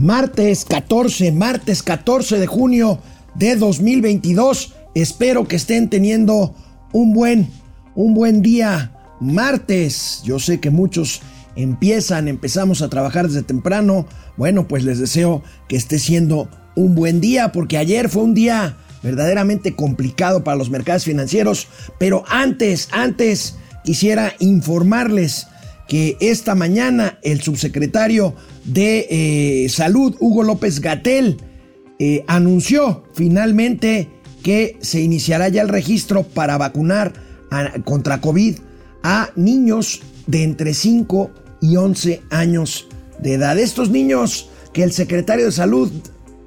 Martes 14, martes 14 de junio de 2022. Espero que estén teniendo un buen, un buen día. Martes, yo sé que muchos empiezan, empezamos a trabajar desde temprano. Bueno, pues les deseo que esté siendo un buen día porque ayer fue un día verdaderamente complicado para los mercados financieros. Pero antes, antes quisiera informarles que esta mañana el subsecretario de eh, Salud, Hugo López Gatel, eh, anunció finalmente que se iniciará ya el registro para vacunar contra COVID a niños de entre 5 y 11 años de edad. Estos niños que el secretario de Salud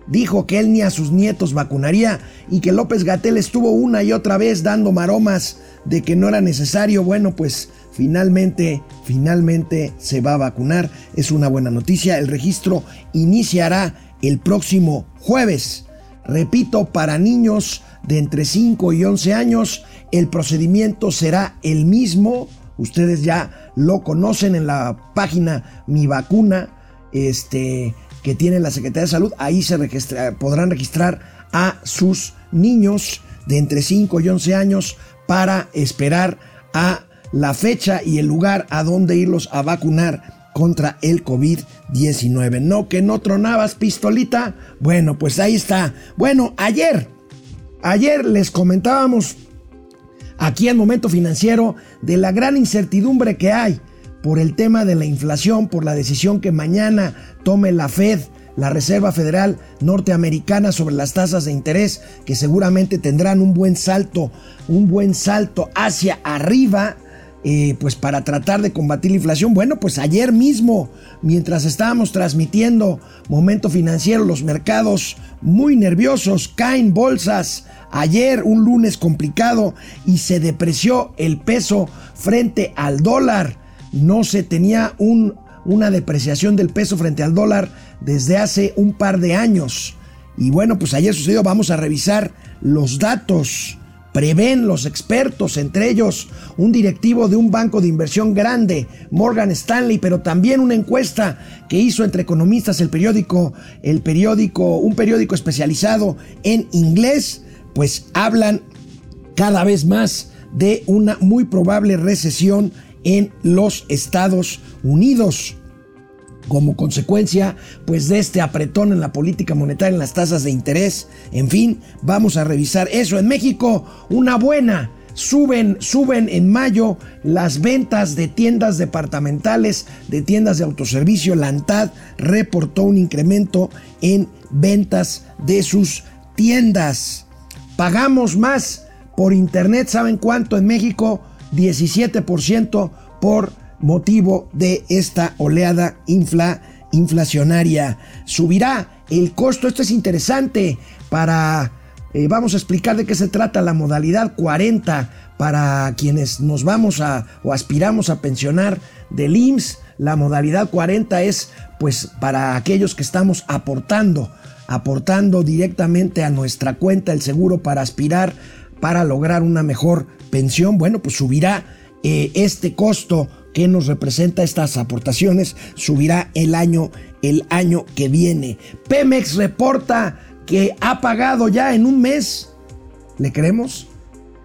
dijo que él ni a sus nietos vacunaría y que López Gatel estuvo una y otra vez dando maromas de que no era necesario. Bueno, pues finalmente, finalmente se va a vacunar. Es una buena noticia. El registro iniciará el próximo jueves. Repito, para niños de entre 5 y 11 años, el procedimiento será el mismo. Ustedes ya lo conocen en la página Mi Vacuna, este, que tiene la Secretaría de Salud. Ahí se podrán registrar a sus niños de entre 5 y 11 años para esperar a la fecha y el lugar a donde irlos a vacunar contra el COVID-19. No que no tronabas pistolita. Bueno, pues ahí está. Bueno, ayer, ayer les comentábamos aquí en Momento Financiero de la gran incertidumbre que hay por el tema de la inflación, por la decisión que mañana tome la Fed, la Reserva Federal norteamericana sobre las tasas de interés que seguramente tendrán un buen salto, un buen salto hacia arriba eh, pues para tratar de combatir la inflación. Bueno, pues ayer mismo, mientras estábamos transmitiendo Momento Financiero, los mercados muy nerviosos, caen bolsas. Ayer, un lunes complicado, y se depreció el peso frente al dólar. No se tenía un, una depreciación del peso frente al dólar desde hace un par de años. Y bueno, pues ayer sucedió, vamos a revisar los datos Prevén los expertos, entre ellos un directivo de un banco de inversión grande, Morgan Stanley, pero también una encuesta que hizo entre economistas el periódico, el periódico, un periódico especializado en inglés, pues hablan cada vez más de una muy probable recesión en los Estados Unidos como consecuencia pues de este apretón en la política monetaria, en las tasas de interés. En fin, vamos a revisar eso. En México, una buena. Suben, suben en mayo las ventas de tiendas departamentales, de tiendas de autoservicio. La ANTAD reportó un incremento en ventas de sus tiendas. Pagamos más por internet, ¿saben cuánto en México? 17% por motivo de esta oleada infla, inflacionaria. Subirá el costo, esto es interesante para... Eh, vamos a explicar de qué se trata la modalidad 40 para quienes nos vamos a o aspiramos a pensionar del IMSS. La modalidad 40 es pues para aquellos que estamos aportando, aportando directamente a nuestra cuenta el seguro para aspirar para lograr una mejor pensión. Bueno, pues subirá eh, este costo que nos representa estas aportaciones subirá el año, el año que viene. Pemex reporta que ha pagado ya en un mes, ¿le creemos?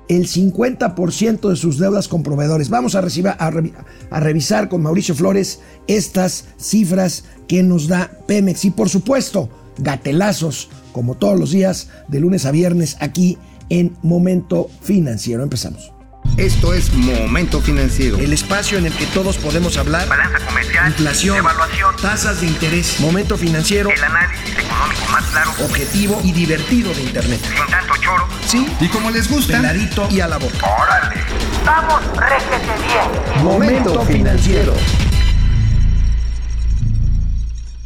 El 50% de sus deudas con proveedores. Vamos a, a revisar con Mauricio Flores estas cifras que nos da Pemex. Y por supuesto, gatelazos, como todos los días, de lunes a viernes, aquí en Momento Financiero. Empezamos. Esto es Momento Financiero. El espacio en el que todos podemos hablar. Balanza comercial. Inflación. Evaluación. Tasas de interés. Momento Financiero. El análisis económico más claro. Objetivo y divertido de Internet. Sin tanto choro. Sí. Y como les gusta. Peladito y a la boca. ¡Órale! ¡Vamos, réjete bien! Momento Financiero.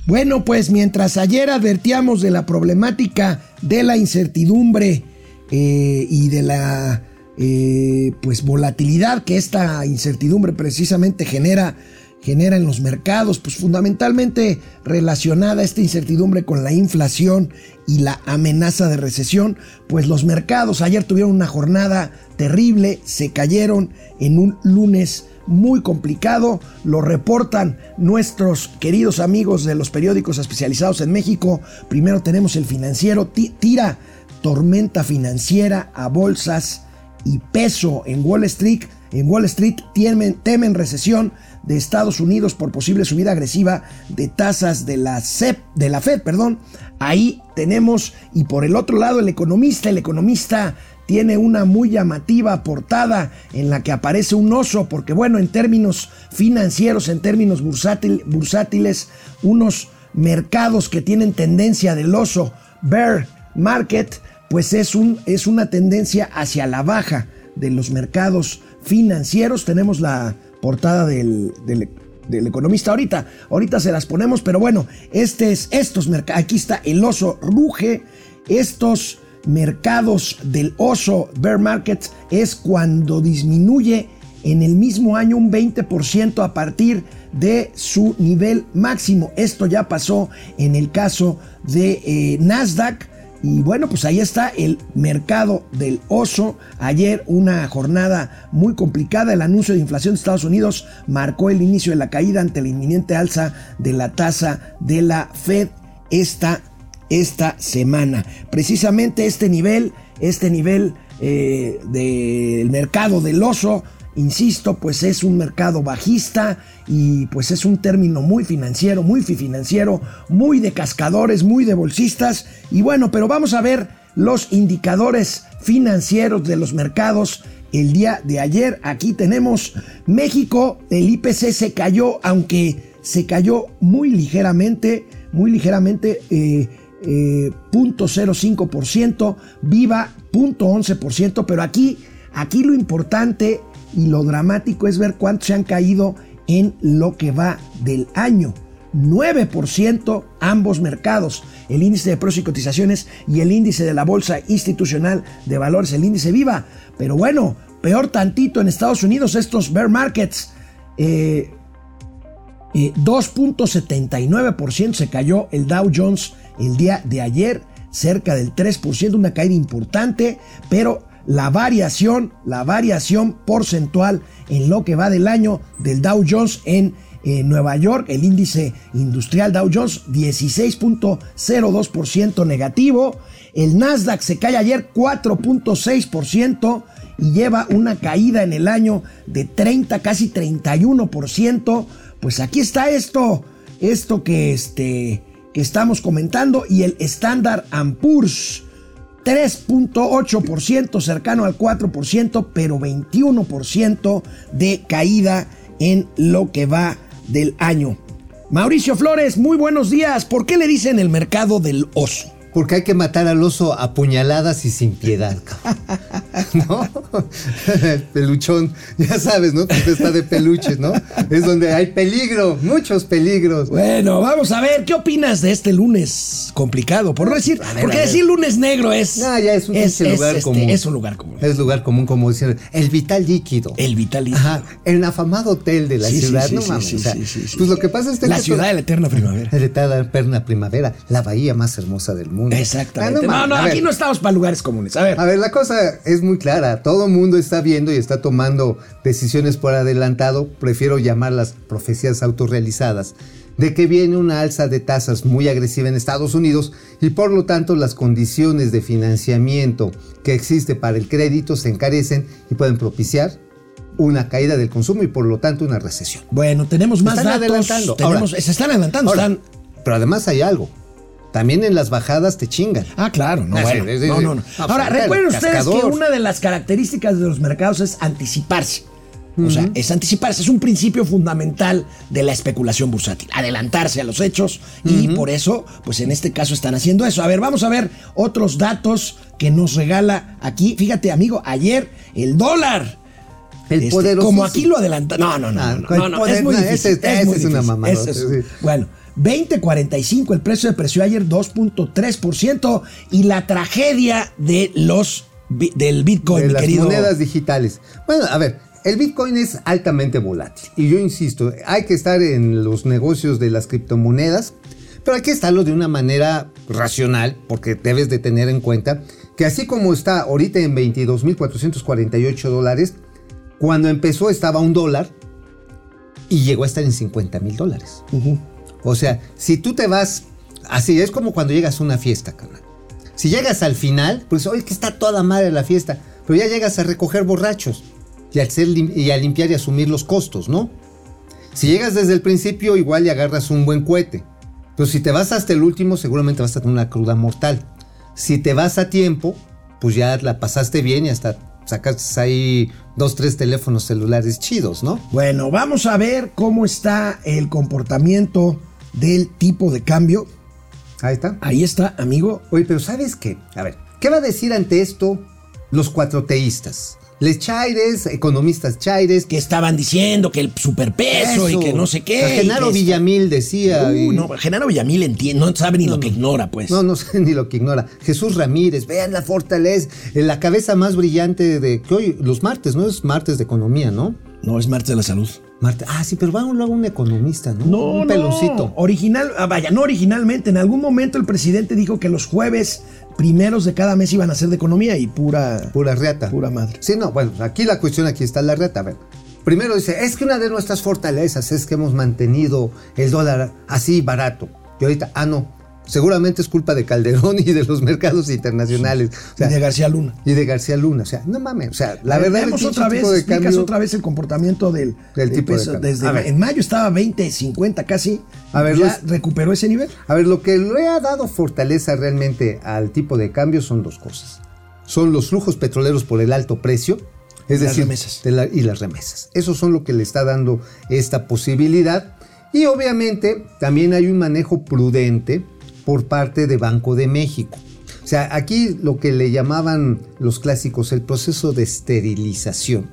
Bueno, pues mientras ayer advertíamos de la problemática de la incertidumbre eh, y de la eh, pues volatilidad que esta incertidumbre precisamente genera, genera en los mercados, pues fundamentalmente relacionada esta incertidumbre con la inflación y la amenaza de recesión, pues los mercados ayer tuvieron una jornada terrible, se cayeron en un lunes muy complicado, lo reportan nuestros queridos amigos de los periódicos especializados en México. Primero tenemos el financiero, tira tormenta financiera a bolsas y peso en Wall Street. En Wall Street temen, temen recesión de Estados Unidos por posible subida agresiva de tasas de la, CEP, de la Fed. Perdón. Ahí tenemos, y por el otro lado, el economista, el economista tiene una muy llamativa portada en la que aparece un oso, porque bueno, en términos financieros, en términos bursátiles, unos mercados que tienen tendencia del oso, bear market, pues es, un, es una tendencia hacia la baja de los mercados financieros. Tenemos la portada del, del, economista ahorita. Ahorita se las ponemos, pero bueno, este es, estos aquí está el oso ruge, estos mercados del oso bear market es cuando disminuye en el mismo año un 20% a partir de su nivel máximo. Esto ya pasó en el caso de eh, Nasdaq. Y bueno, pues ahí está el mercado del oso. Ayer una jornada muy complicada. El anuncio de inflación de Estados Unidos marcó el inicio de la caída ante la inminente alza de la tasa de la Fed esta esta semana. Precisamente este nivel, este nivel eh, del mercado del oso, insisto, pues es un mercado bajista y pues es un término muy financiero, muy financiero, muy de cascadores, muy de bolsistas. Y bueno, pero vamos a ver los indicadores financieros de los mercados el día de ayer. Aquí tenemos México, el IPC se cayó, aunque se cayó muy ligeramente, muy ligeramente. Eh, 0.05%, eh, Viva 0.11%, pero aquí, aquí lo importante y lo dramático es ver cuánto se han caído en lo que va del año. 9% ambos mercados, el índice de precios y cotizaciones y el índice de la Bolsa Institucional de Valores, el índice Viva. Pero bueno, peor tantito en Estados Unidos estos bear markets. 2.79% eh, se cayó el Dow Jones el día de ayer, cerca del 3%, una caída importante, pero la variación, la variación porcentual en lo que va del año del Dow Jones en eh, Nueva York, el índice industrial Dow Jones 16.02% negativo, el Nasdaq se cae ayer 4.6% y lleva una caída en el año de 30, casi 31%, pues aquí está esto, esto que este que estamos comentando y el Standard Poor's 3.8% cercano al 4%, pero 21% de caída en lo que va del año. Mauricio Flores, muy buenos días. ¿Por qué le dicen el mercado del oso? Porque hay que matar al oso a puñaladas y sin piedad. ¿No? El peluchón, ya sabes, ¿no? está de peluches, ¿no? Es donde hay peligro, muchos peligros. Bueno, vamos a ver, ¿qué opinas de este lunes complicado? Por no decir, porque decir lunes negro es. No, ya es un, lugar este, común. Es un lugar común. Es lugar común, como decir, el vital líquido. El vital líquido. Ajá. El afamado hotel de la ciudad, no mames. pues lo que pasa es que. La ciudad de la eterna primavera. La eterna primavera, la bahía más hermosa del mundo. Exactamente. No, no, aquí no estamos para lugares comunes. A ver. A ver, la cosa es muy clara. Todo el mundo está viendo y está tomando decisiones por adelantado. Prefiero llamarlas profecías autorrealizadas de que viene una alza de tasas muy agresiva en Estados Unidos y por lo tanto las condiciones de financiamiento que existe para el crédito se encarecen y pueden propiciar una caída del consumo y por lo tanto una recesión. Bueno, tenemos más datos. Adelantando. se están adelantando. están... Pero además hay algo. También en las bajadas te chingan. Ah, claro, no, ah, no, no, no. Ahora, recuerden ustedes que una de las características de los mercados es anticiparse. O sea, es anticiparse, es un principio fundamental de la especulación bursátil, adelantarse a los hechos y por eso, pues en este caso están haciendo eso. A ver, vamos a ver otros datos que nos regala aquí. Fíjate, amigo, ayer el dólar. El este, Como aquí lo adelanta. No, no, no. Ah, no, no, es muy difícil. Ese, es, una mamada. Bueno, 20.45 el precio de precio ayer 2.3% y la tragedia de los del Bitcoin, de las monedas digitales. Bueno, a ver, el Bitcoin es altamente volátil y yo insisto, hay que estar en los negocios de las criptomonedas, pero hay que estarlo de una manera racional porque debes de tener en cuenta que así como está ahorita en 22.448 dólares, cuando empezó estaba un dólar y llegó a estar en 50 mil dólares. O sea, si tú te vas, así es como cuando llegas a una fiesta, carnal. Si llegas al final, pues oye que está toda madre la fiesta, pero ya llegas a recoger borrachos y, y a limpiar y asumir los costos, ¿no? Si llegas desde el principio, igual y agarras un buen cohete. Pero si te vas hasta el último, seguramente vas a tener una cruda mortal. Si te vas a tiempo, pues ya la pasaste bien y hasta sacaste ahí dos, tres teléfonos celulares chidos, ¿no? Bueno, vamos a ver cómo está el comportamiento del tipo de cambio. Ahí está. Ahí está, amigo. Oye, pero ¿sabes qué? A ver, ¿qué va a decir ante esto los cuatroteístas? Les chaires, economistas chaires. Que estaban diciendo que el superpeso y Eso. que no sé qué. A Genaro y Villamil decía. Uh, y- no, Genaro Villamil entiende, no sabe ni lo que ignora, pues. No, no sé ni lo que ignora. Jesús Ramírez, vean la fortaleza, eh, la cabeza más brillante de que hoy, los martes, ¿no? Es martes de economía, ¿no? No, es martes de la salud. Ah, sí, pero va un, luego un economista, ¿no? No, un peloncito. no. Original, ah, vaya, no originalmente. En algún momento el presidente dijo que los jueves primeros de cada mes iban a ser de economía y pura. Pura reata. Pura madre. Sí, no, bueno, aquí la cuestión, aquí está la reata. A ver, primero dice, es que una de nuestras fortalezas es que hemos mantenido el dólar así barato. Y ahorita, ah, no, seguramente es culpa de Calderón y de los mercados internacionales. O sea, y de García Luna. y de García Luna. O sea, no mames, o sea, la verdad veamos el otra vez, de cambio- otra vez el comportamiento del, Del tipo de cambio. desde en mayo estaba 20, 50 casi. A ver, ya recuperó ese nivel. A ver, lo que le ha dado fortaleza realmente al tipo de cambio son dos cosas. Son los flujos petroleros por el alto precio, es Las decir, remesas. de la- y las remesas. Esos son lo que le está dando esta posibilidad. Y obviamente también hay un manejo prudente por parte de Banco de México. O sea, aquí lo que le llamaban los clásicos el proceso de esterilización.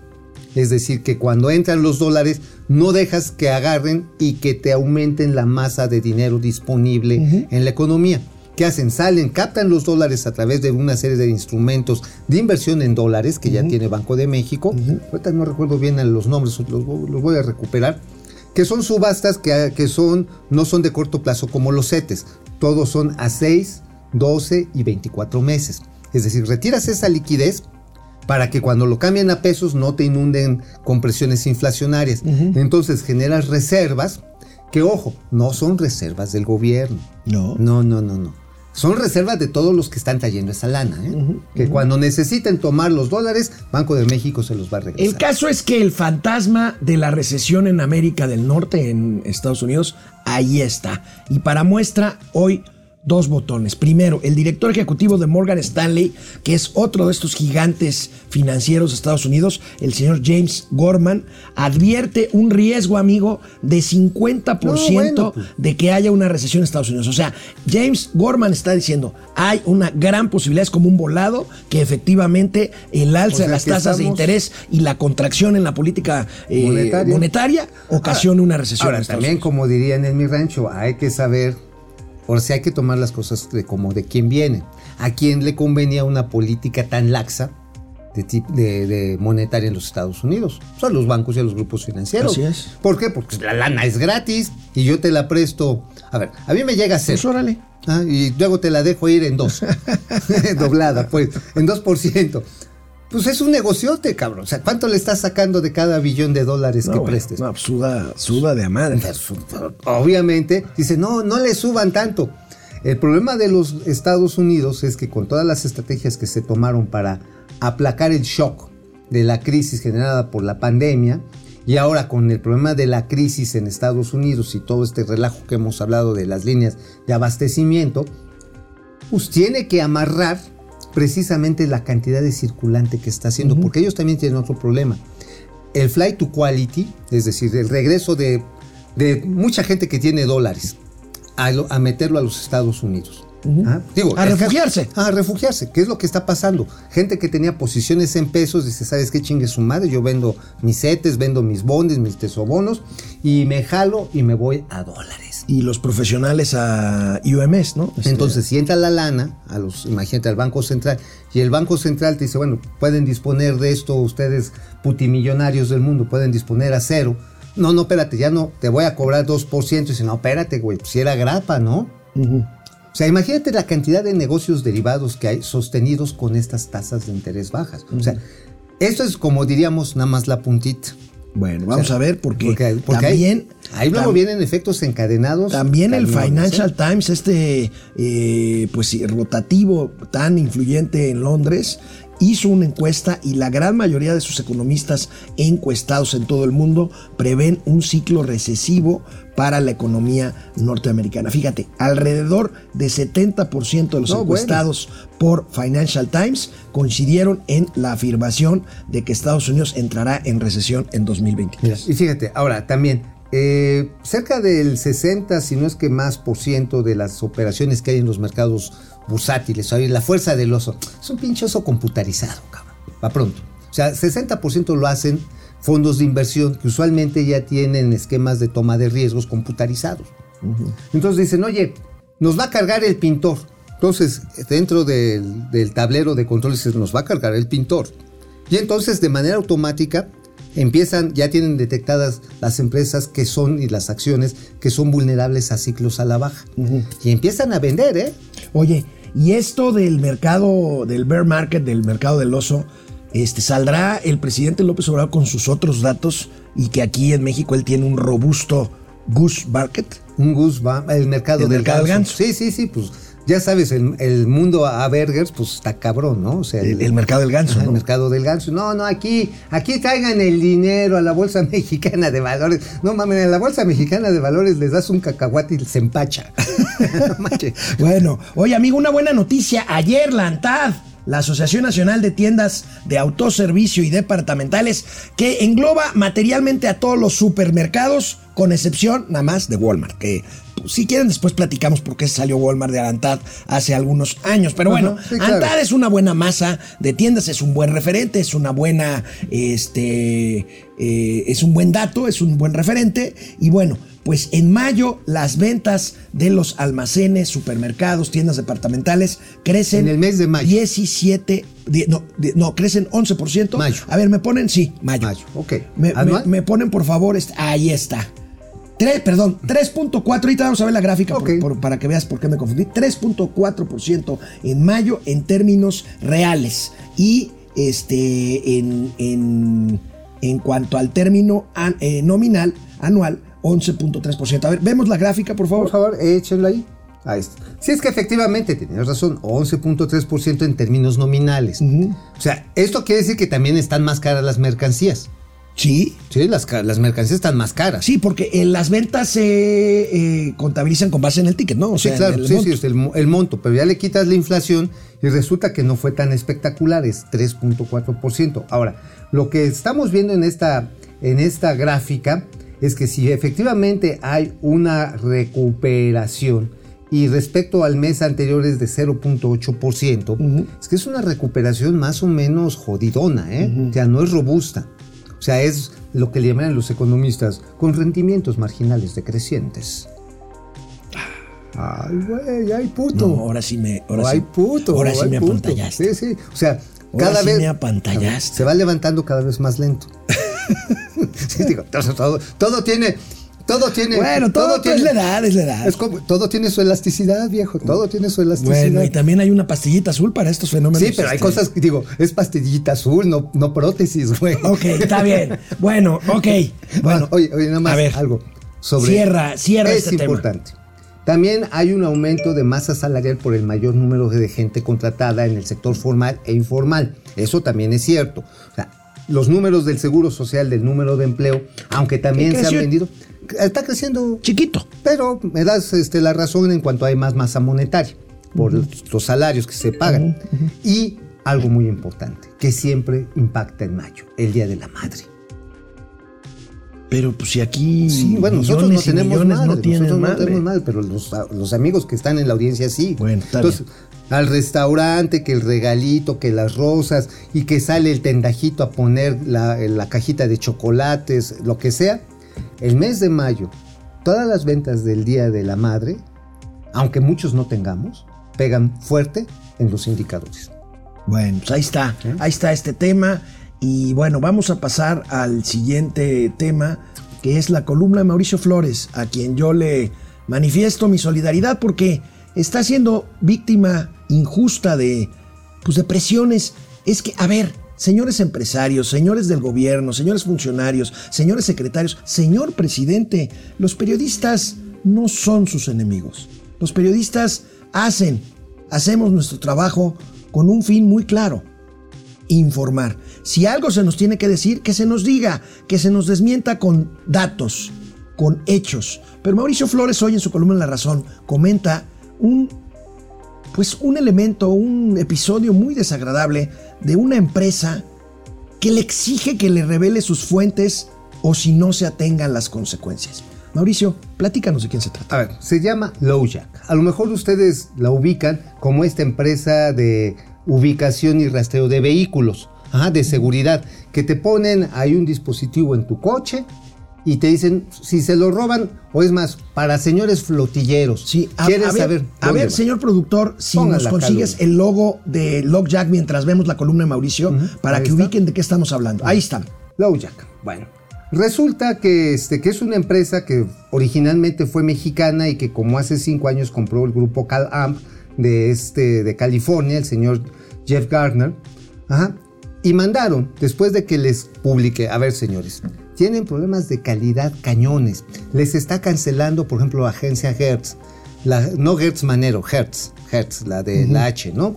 Es decir, que cuando entran los dólares no dejas que agarren y que te aumenten la masa de dinero disponible en la economía. ¿Qué hacen? Salen, captan los dólares a través de una serie de instrumentos de inversión en dólares que ya tiene Banco de México. Ahorita no recuerdo bien los nombres, los, los voy a recuperar. Que son subastas que, que son, no son de corto plazo como los CETES. Todos son a 6, 12 y 24 meses. Es decir, retiras esa liquidez para que cuando lo cambien a pesos no te inunden con presiones inflacionarias. Entonces generas reservas que, ojo, no son reservas del gobierno. No. No, no, no, no. Son reservas de todos los que están trayendo esa lana. ¿eh? que cuando necesiten tomar los dólares, Banco de México se los va a regresar. El caso es que el fantasma de la recesión en América del Norte, en Estados Unidos, ahí está. Y para muestra, hoy dos botones. Primero, el director ejecutivo de Morgan Stanley, que es otro de estos gigantes financieros de Estados Unidos, el señor James Gorman, advierte un riesgo, amigo, de 50% No, bueno, pues. de que haya una recesión en Estados Unidos. O sea, James Gorman está diciendo, hay una gran posibilidad, es como un volado, que efectivamente el alza O sea, de las tasas de interés y la contracción en la política eh, Monetaria. monetaria, ocasiona una recesión. Ahora, en también Unidos. como dirían en mi rancho, hay que saber, o sea, hay que tomar las cosas de como de quién viene. ¿A quién le convenía una política tan laxa de, de- de monetaria en los Estados Unidos? O sea, a los bancos y a los grupos financieros. Así es. ¿Por qué? Porque la lana es gratis y yo te la presto. A ver, a mí me llega a ser. Pues órale. Ah, y luego te la dejo ir en dos. Doblada, pues, en 2%. Pues es un negociote, cabrón. O sea, ¿cuánto le estás sacando de cada billón de dólares No, que prestes? no, pues suda, suda de madre. Obviamente, dice, no, no le suban tanto. El problema de los Estados Unidos es que con todas las estrategias que se tomaron para aplacar el shock de la crisis generada por la pandemia, y ahora con el problema de la crisis en Estados Unidos y todo este relajo que hemos hablado de las líneas de abastecimiento, pues tiene que amarrar precisamente la cantidad de circulante que está haciendo, porque ellos también tienen otro problema. El flight to quality, es decir, el regreso de, de mucha gente que tiene dólares a, lo- a meterlo a los Estados Unidos. Ah, digo, A caso- refugiarse. A refugiarse. ¿Qué es lo que está pasando? Gente que tenía posiciones en pesos dice, ¿sabes qué chingue su madre? Yo vendo mis CETES, vendo mis bondes, mis tesobonos y me jalo y me voy a dólares. Y los profesionales a UMS, ¿no? Este, Entonces, si entra la lana, a los, imagínate, al Banco Central, y el Banco Central te dice, bueno, pueden disponer de esto ustedes putimillonarios del mundo, pueden disponer a cero. No, no, espérate, ya no, te voy a cobrar 2%. Y dice, no, espérate, güey, si era grapa, ¿no? O sea, imagínate la cantidad de negocios derivados que hay sostenidos con estas tasas de interés bajas. O sea, esto es como diríamos nada más la puntita. Bueno, vamos a ver porque, Porque, porque también ahí, luego tam- vienen efectos encadenados. También el cañones, Financial ¿eh? Times, este eh, pues rotativo tan influyente en Londres, hizo una encuesta y la gran mayoría de sus economistas encuestados en todo el mundo prevén un ciclo recesivo para la economía norteamericana. Fíjate, alrededor de 70% de los No, bueno. encuestados por Financial Times coincidieron en la afirmación de que Estados Unidos entrará en recesión en 2023. Y fíjate, ahora también, eh, cerca del 60, si no es que más por ciento de las operaciones que hay en los mercados bursátiles, o la fuerza del oso, es un pinche oso computarizado, cabrón, va pronto. O sea, 60% lo hacen fondos de inversión que usualmente ya tienen esquemas de toma de riesgos computarizados. Entonces dicen, oye, nos va a cargar el pintor. Entonces, dentro del, del tablero de controles nos va a cargar el pintor. Y entonces, de manera automática, empiezan, ya tienen detectadas las empresas que son y las acciones que son vulnerables a ciclos a la baja. Y empiezan a vender, ¿eh? Oye, y esto del mercado, del bear market, del mercado del oso, este, saldrá el presidente López Obrador con sus otros datos y que aquí en México él tiene un robusto goose market. Un goose el mercado, El del, mercado del ganso. Sí, sí, sí, pues ya sabes, el, el mundo a burgers, pues está cabrón, ¿no? O sea, El, el mercado del ganso, Ajá, ¿no? El mercado del ganso. No, no, aquí, aquí traigan el dinero a la Bolsa Mexicana de Valores. No mames, en la Bolsa Mexicana de Valores les das un cacahuate y se empacha. Bueno, oye amigo, una buena noticia. Ayer la ANTAD, la Asociación Nacional de Tiendas de Autoservicio y Departamentales, que engloba materialmente a todos los supermercados, con excepción nada más de Walmart, que si quieren después platicamos por qué salió Walmart de la ANTAD hace algunos años. Pero Ajá, bueno, sí, claro. ANTAD es una buena masa de tiendas, es un buen referente, es una buena, este, eh, es un buen dato, es un buen referente. Y bueno, pues en mayo las ventas de los almacenes, supermercados, tiendas departamentales crecen. En el mes de mayo. 17, die- no, no, crecen 11%. Mayo. A ver, me ponen, sí, mayo. Mayo, ok. Me, me- ¿Anual? me ponen por favor, este- ahí está. Tres, perdón, 3.4, ahorita vamos a ver la gráfica por- Ok. por- para que veas por qué me confundí. 3.4% en mayo en términos reales. Y este en, en, en cuanto al término an- eh, nominal anual, 11.3%. A ver, vemos la gráfica, por favor. Por favor, échenlo ahí. Ahí está. Sí, es que efectivamente tenías razón, 11.3% en términos nominales. O sea, esto quiere decir que también están más caras las mercancías. Sí, Sí, las, las mercancías están más caras. sí, porque en las ventas se eh, contabilizan con base en el ticket, ¿no? O Sí, sea, claro, el sí, monto. sí, el, mo- el monto, pero ya le quitas la inflación y resulta que no fue tan espectacular, es 3.4%. Ahora, lo que estamos viendo en esta, en esta gráfica es que si efectivamente hay una recuperación y respecto al mes anterior es de 0.8%, es que es una recuperación más o menos jodidona, ¿eh? O sea, no es robusta. O sea, es lo que le llaman los economistas con rendimientos marginales decrecientes. Ay, güey, ay, puto. No, ahora sí me. Ahora ay, sí, puto. Ahora sí ay, me puto. apantallaste. Sí, sí. O sea, Ahora cada sí vez. me apantallaste. Se va levantando cada vez más lento. Sí, digo, todo, todo, todo tiene. Todo tiene. Bueno, todo, es la edad, es la edad. Es como, todo tiene su elasticidad, viejo. Todo tiene su elasticidad. Bueno, y también hay una pastillita azul para estos fenómenos. Sí, pero hay este, cosas que digo, es pastillita azul, no, no prótesis, güey. Ok, está bien. Bueno, ok. Bueno, oye, oye, nada más a ver, algo sobre. Cierra, cierra es este tema. importante. También hay un aumento de masa salarial por el mayor número de gente contratada en el sector formal e informal. Eso también es cierto. O sea, los números del seguro social, del número de empleo, aunque también se han vendido, está creciendo Chiquito. pero me das este, la razón en cuanto hay más masa monetaria por los salarios que se pagan. Y algo muy importante, que siempre impacta en mayo, el Día de la Madre. Pero pues si aquí. Sí, bueno, nosotros no tenemos madre, no nosotros no tenemos madre, pero los, los amigos que están en la audiencia sí. Bueno, Entonces, al restaurante, que el regalito, que las rosas, y que sale el tendajito a poner la, la cajita de chocolates, lo que sea. El mes de mayo, todas las ventas del Día de la Madre, aunque muchos no tengamos, pegan fuerte en los indicadores. Bueno, pues ahí está. Ahí está este tema. Y bueno, vamos a pasar al siguiente tema, que es la columna de Mauricio Flores, a quien yo le manifiesto mi solidaridad porque está siendo víctima injusta de, pues, de presiones. Es que, a ver, Señores empresarios, señores del gobierno, señores funcionarios, señores secretarios, señor presidente, los periodistas no son sus enemigos. Los periodistas hacen, hacemos nuestro trabajo con un fin muy claro, informar. Si algo se nos tiene que decir, que se nos diga, que se nos desmienta con datos, con hechos. Pero Mauricio Flores hoy en su columna La Razón comenta un pues un elemento, un episodio muy desagradable de una empresa que le exige que le revele sus fuentes o si no se atengan las consecuencias. Mauricio, platícanos de quién se trata. A ver, se llama Lowjack. A lo mejor ustedes la ubican como esta empresa de ubicación y rastreo de vehículos, ajá, de seguridad, que te ponen ahí un dispositivo en tu coche y te dicen si se lo roban o es más, para señores flotilleros. Sí, a, ¿Quieres a ver, saber? a ver, señor productor, si Ponga nos consigues el logo de Lockjack mientras vemos la columna de Mauricio, para que está. ubiquen de qué estamos hablando. Ahí está. Lowjack. Bueno, resulta que, este, que es una empresa que originalmente fue mexicana y que como hace cinco años compró el grupo CalAmp de, este, de California, el señor Jeff Gardner. Ajá, y mandaron, después de que les publiqué, a ver señores, tienen problemas de calidad cañones. Les está cancelando, por ejemplo, la agencia Hertz. La, no Hertz Manero, Hertz, Hertz, la de la H, ¿no?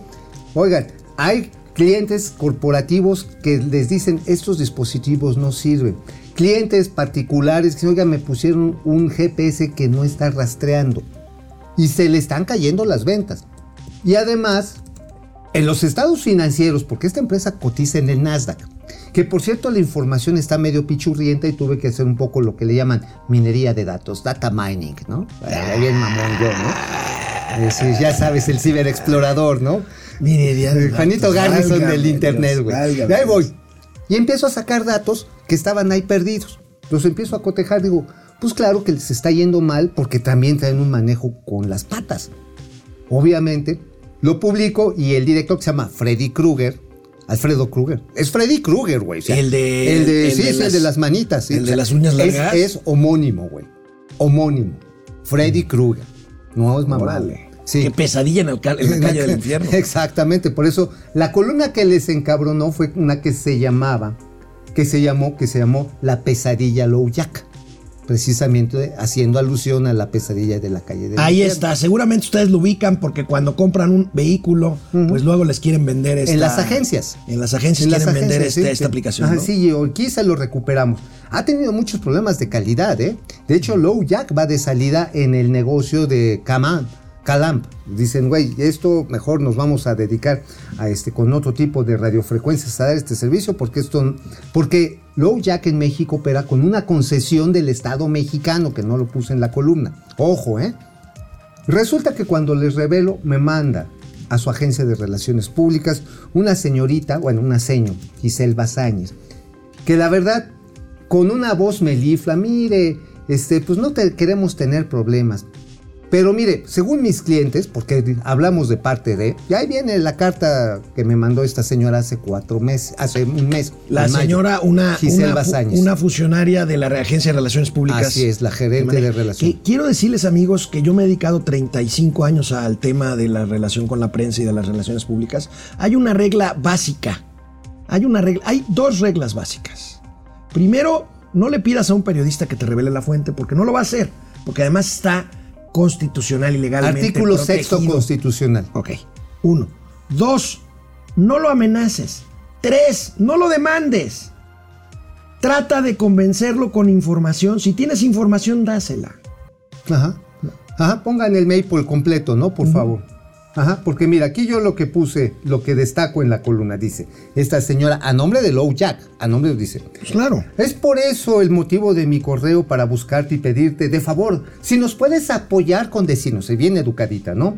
Oigan, hay clientes corporativos que les dicen estos dispositivos no sirven. Clientes particulares que, oigan, me pusieron un GPS que no está rastreando. Y se le están cayendo las ventas. Y además, en los estados financieros, porque esta empresa cotiza en el Nasdaq, que por cierto la información está medio pichurrienta y tuve que hacer un poco lo que le llaman minería de datos, data mining, ¿no? Bien mamón yo, ¿no? Es ya sabes, el ciberexplorador, ¿no? Mire, ya El Juanito Garrison del internet, güey. ahí voy. Y empiezo a sacar datos que estaban ahí perdidos. Los empiezo a cotejar, digo, pues claro que les está yendo mal porque también traen un manejo con las patas. Obviamente, lo publico y el director que se llama Freddy Krueger, Alfredo Kruger, es Freddy Krueger, güey. o sea, El de- El de, el sí, de sí, las- el de las manitas. sí, el o de las uñas es- largas. Es, homónimo, güey. Homónimo. Freddy Krueger. No es mamá. Órale. Sí. Qué pesadilla en, el en la calle del infierno. Exactamente, por eso la columna que les encabronó fue una que se llamaba, que se llamó, que se llamó La pesadilla Low Jack. Precisamente haciendo alusión a la pesadilla de la calle del Ahí está, seguramente ustedes lo ubican porque cuando compran un vehículo, pues luego les quieren vender esta, En las agencias. En las agencias En las quieren vender este- sí, esta sí. aplicación. Ajá, ¿no? Sí, y aquí se lo recuperamos. Ha tenido muchos problemas de calidad, ¿eh? De hecho, Low Jack va de salida en el negocio de Kaman, Calamp. Dicen, güey, esto mejor nos vamos a dedicar a este con otro tipo de radiofrecuencias a dar este servicio porque esto porque Low Jack en México opera con una concesión del Estado mexicano que no lo puse en la columna. Ojo, ¿eh? Resulta que cuando les revelo, me manda a su agencia de relaciones públicas una señorita, bueno, una seño, Giselle Bazáñez, que la verdad, con una voz melifla, mire, este, pues no te queremos tener problemas. Pero mire, según mis clientes, porque hablamos de parte de, y ahí viene la carta que me mandó esta señora hace cuatro meses, hace un mes. La en mayo. señora, una, una, una funcionaria de la Agencia de Relaciones Públicas. Así es, la gerente de relaciones. Que quiero decirles, amigos, que yo me he dedicado 35 años al tema de la relación con la prensa y de las relaciones públicas. Hay una regla básica. Hay una regla, hay dos reglas básicas. Primero, no le pidas a un periodista que te revele la fuente, porque no lo va a hacer, porque además está constitucional y legalmente Artículo sexto constitucional. Ok. Uno. Dos, no lo amenaces. Tres, no lo demandes. Trata de convencerlo con información. Si tienes información, dásela. Ajá. Ajá, pongan el mail por completo, ¿no? Por favor. Ajá, porque mira, aquí yo lo que puse, lo que destaco en la columna, dice, esta señora, a nombre de Low Jack, a nombre, dice, Pues claro. es por eso el motivo de mi correo para buscarte y pedirte, de favor, si nos puedes apoyar con decirnos, se bien educadita, ¿no?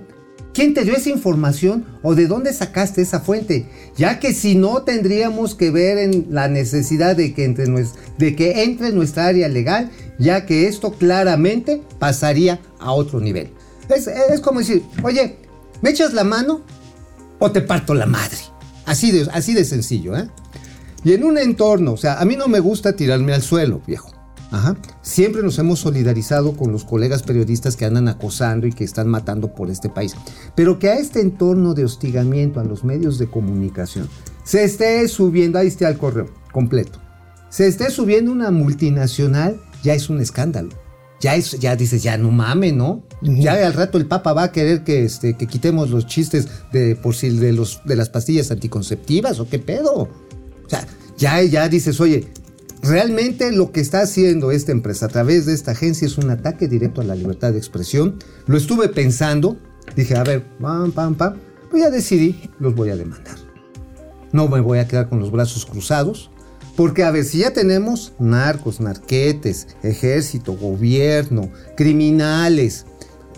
¿Quién te dio esa información o de dónde sacaste esa fuente? Ya que si no tendríamos que ver en la necesidad de que entre, nues- de que entre en nuestra área legal, ya que esto claramente pasaría a otro nivel. Es, es como decir, oye, ¿me echas la mano o te parto la madre? Así de, así de sencillo, ¿eh? Y en un entorno, o sea, a mí no me gusta tirarme al suelo, viejo. Ajá. Siempre nos hemos solidarizado con los colegas periodistas que andan acosando y que están matando por este país. Pero que a este entorno de hostigamiento a los medios de comunicación se esté subiendo, ahí está el correo completo, se esté subiendo una multinacional, ya es un escándalo. Ya, es, ya dices, ya no mames, ¿no? Ya al rato el Papa va a querer que, este, que quitemos los chistes de, por si de, los, de las pastillas anticonceptivas o qué pedo. O sea, ya, ya dices, oye, realmente lo que está haciendo esta empresa a través de esta agencia es un ataque directo a la libertad de expresión. Lo estuve pensando, dije, a ver, pam, pam, pam, pues ya decidí, los voy a demandar. No me voy a quedar con los brazos cruzados. Porque a ver, si ya tenemos narcos, narquetes, ejército, gobierno, criminales,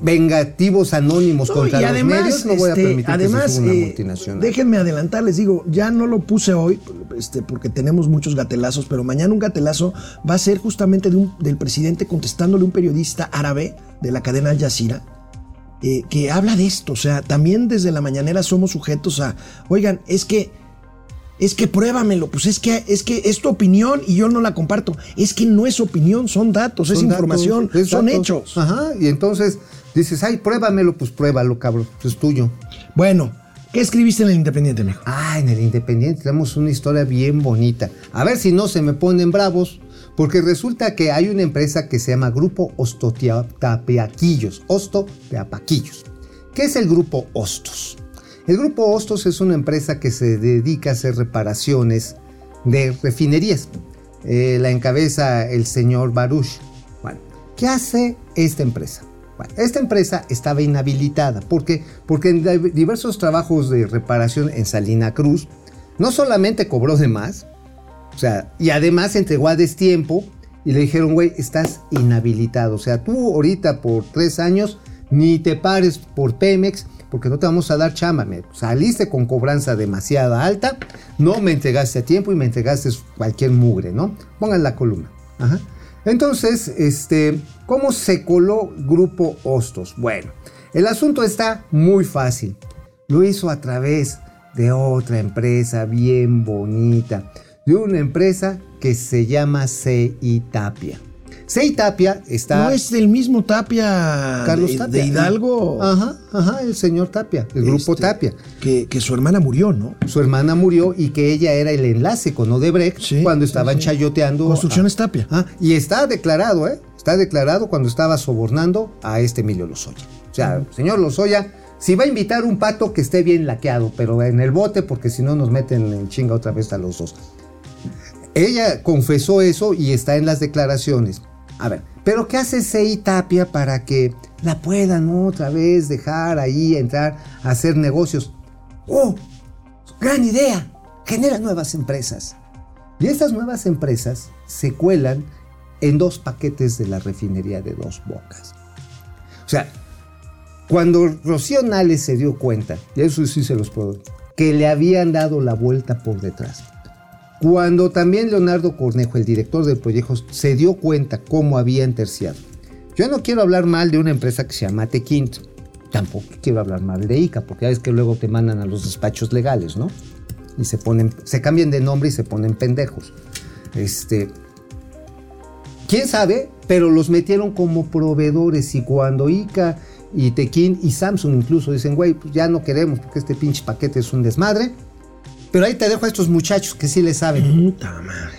vengativos anónimos No, contra y los además, medios, no voy a este, permitir además, que se una eh, multinacional. déjenme adelantar, les digo, ya no lo puse hoy, este, porque tenemos muchos gatelazos, pero mañana un gatelazo va a ser justamente de un- del presidente contestándole a un periodista árabe de la cadena Al Jazeera, eh, que habla de esto. O sea, también desde la mañanera somos sujetos a, oigan, es que, es que pruébamelo, pues es que, es que es tu opinión y yo no la comparto. Es que no es opinión, son datos, es información, es son datos. hechos. Ajá, y entonces dices, ay, pruébamelo, pues pruébalo, cabrón, pues es tuyo. Bueno, ¿qué escribiste en el Independiente, mijo? Ah, en el Independiente tenemos una historia bien bonita. A ver si no se me ponen bravos, porque resulta que hay una empresa que se llama Grupo Ostoteapaquillos, Ostoteapaquillos. ¿Qué es el Grupo Hostos? El Grupo Hostos es una empresa que se dedica a hacer reparaciones de refinerías. Eh, la encabeza el señor Baruch. ¿qué hace esta empresa? Esta empresa estaba inhabilitada. ¿Por qué? Porque en di- diversos trabajos de reparación en Salina Cruz, no solamente cobró de más, o sea, y además entregó a destiempo y le dijeron, güey, estás inhabilitado. O sea, tú ahorita por tres años ni te pares por Pemex porque no te vamos a dar chamba. Me saliste con cobranza demasiado alta, no me entregaste a tiempo y me entregaste cualquier mugre, ¿no? Pongan la columna. Ajá. Entonces, este, ¿cómo se coló Grupo Hostos? Bueno, el asunto está muy fácil. Lo hizo a través de otra empresa bien bonita, de una empresa que se llama CI Tapia. CI Tapia está... ¿No es el mismo Tapia, Carlos de, Tapia. de Hidalgo? Ajá, ajá, el señor Tapia, el grupo Este, Tapia. Que, que su hermana murió, ¿no? Su hermana murió y que ella era el enlace con Odebrecht Sí, cuando estaban sí. chayoteando. Construcciones a- Tapia. Ah, y está declarado, ¿eh? Está declarado cuando estaba sobornando a este Emilio Lozoya. O sea, señor Lozoya, si va a invitar un pato que esté bien laqueado, pero en el bote, porque si no nos meten en chinga otra vez a los dos. Ella confesó eso y está en las declaraciones. A ver, pero ¿qué hace CI Tapia para que la puedan otra vez dejar ahí entrar a hacer negocios? ¡Oh! ¡Gran idea! Genera nuevas empresas. Y estas nuevas empresas se cuelan en dos paquetes de la refinería de dos bocas. O sea, cuando Rocío Nales se dio cuenta, y eso sí se los puedo, que le habían dado la vuelta por detrás. Cuando también Leonardo Cornejo, el director del proyecto, se dio cuenta cómo habían terciado. Yo no quiero hablar mal de una empresa que se llama Tequinto. Tampoco quiero hablar mal de ICA, porque ya ves que luego te mandan a los despachos legales, ¿no? Y se ponen, se cambian de nombre y se ponen pendejos. Este, quién sabe, pero los metieron como proveedores y cuando ICA y Tequín y Samsung incluso dicen, güey, pues ya no queremos porque este pinche paquete es un desmadre, pero ahí te dejo a estos muchachos que sí le saben, Puta madre.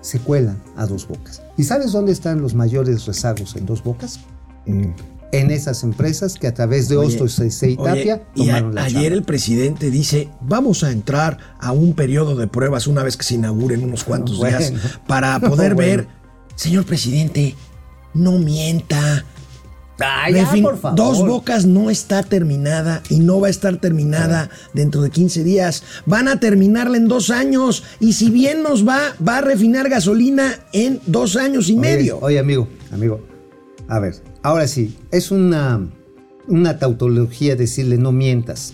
se cuelan a dos bocas. ¿Y sabes dónde están los mayores rezagos en dos bocas? En esas empresas que a través de Hostos y Tapia y a- tomaron la ayer el presidente dice, vamos a entrar a un periodo de pruebas una vez que se inauguren unos cuantos Bueno. días para poder Bueno. ver, señor presidente, no mienta. Ay, ya, Refin- por favor. Dos Bocas no está terminada y no va a estar terminada dentro de 15 días. Van a terminarla en dos años y si bien nos va, va a refinar gasolina en dos años y Oye, medio. Oye, amigo, amigo. A ver, ahora sí, es una, una tautología decirle no mientas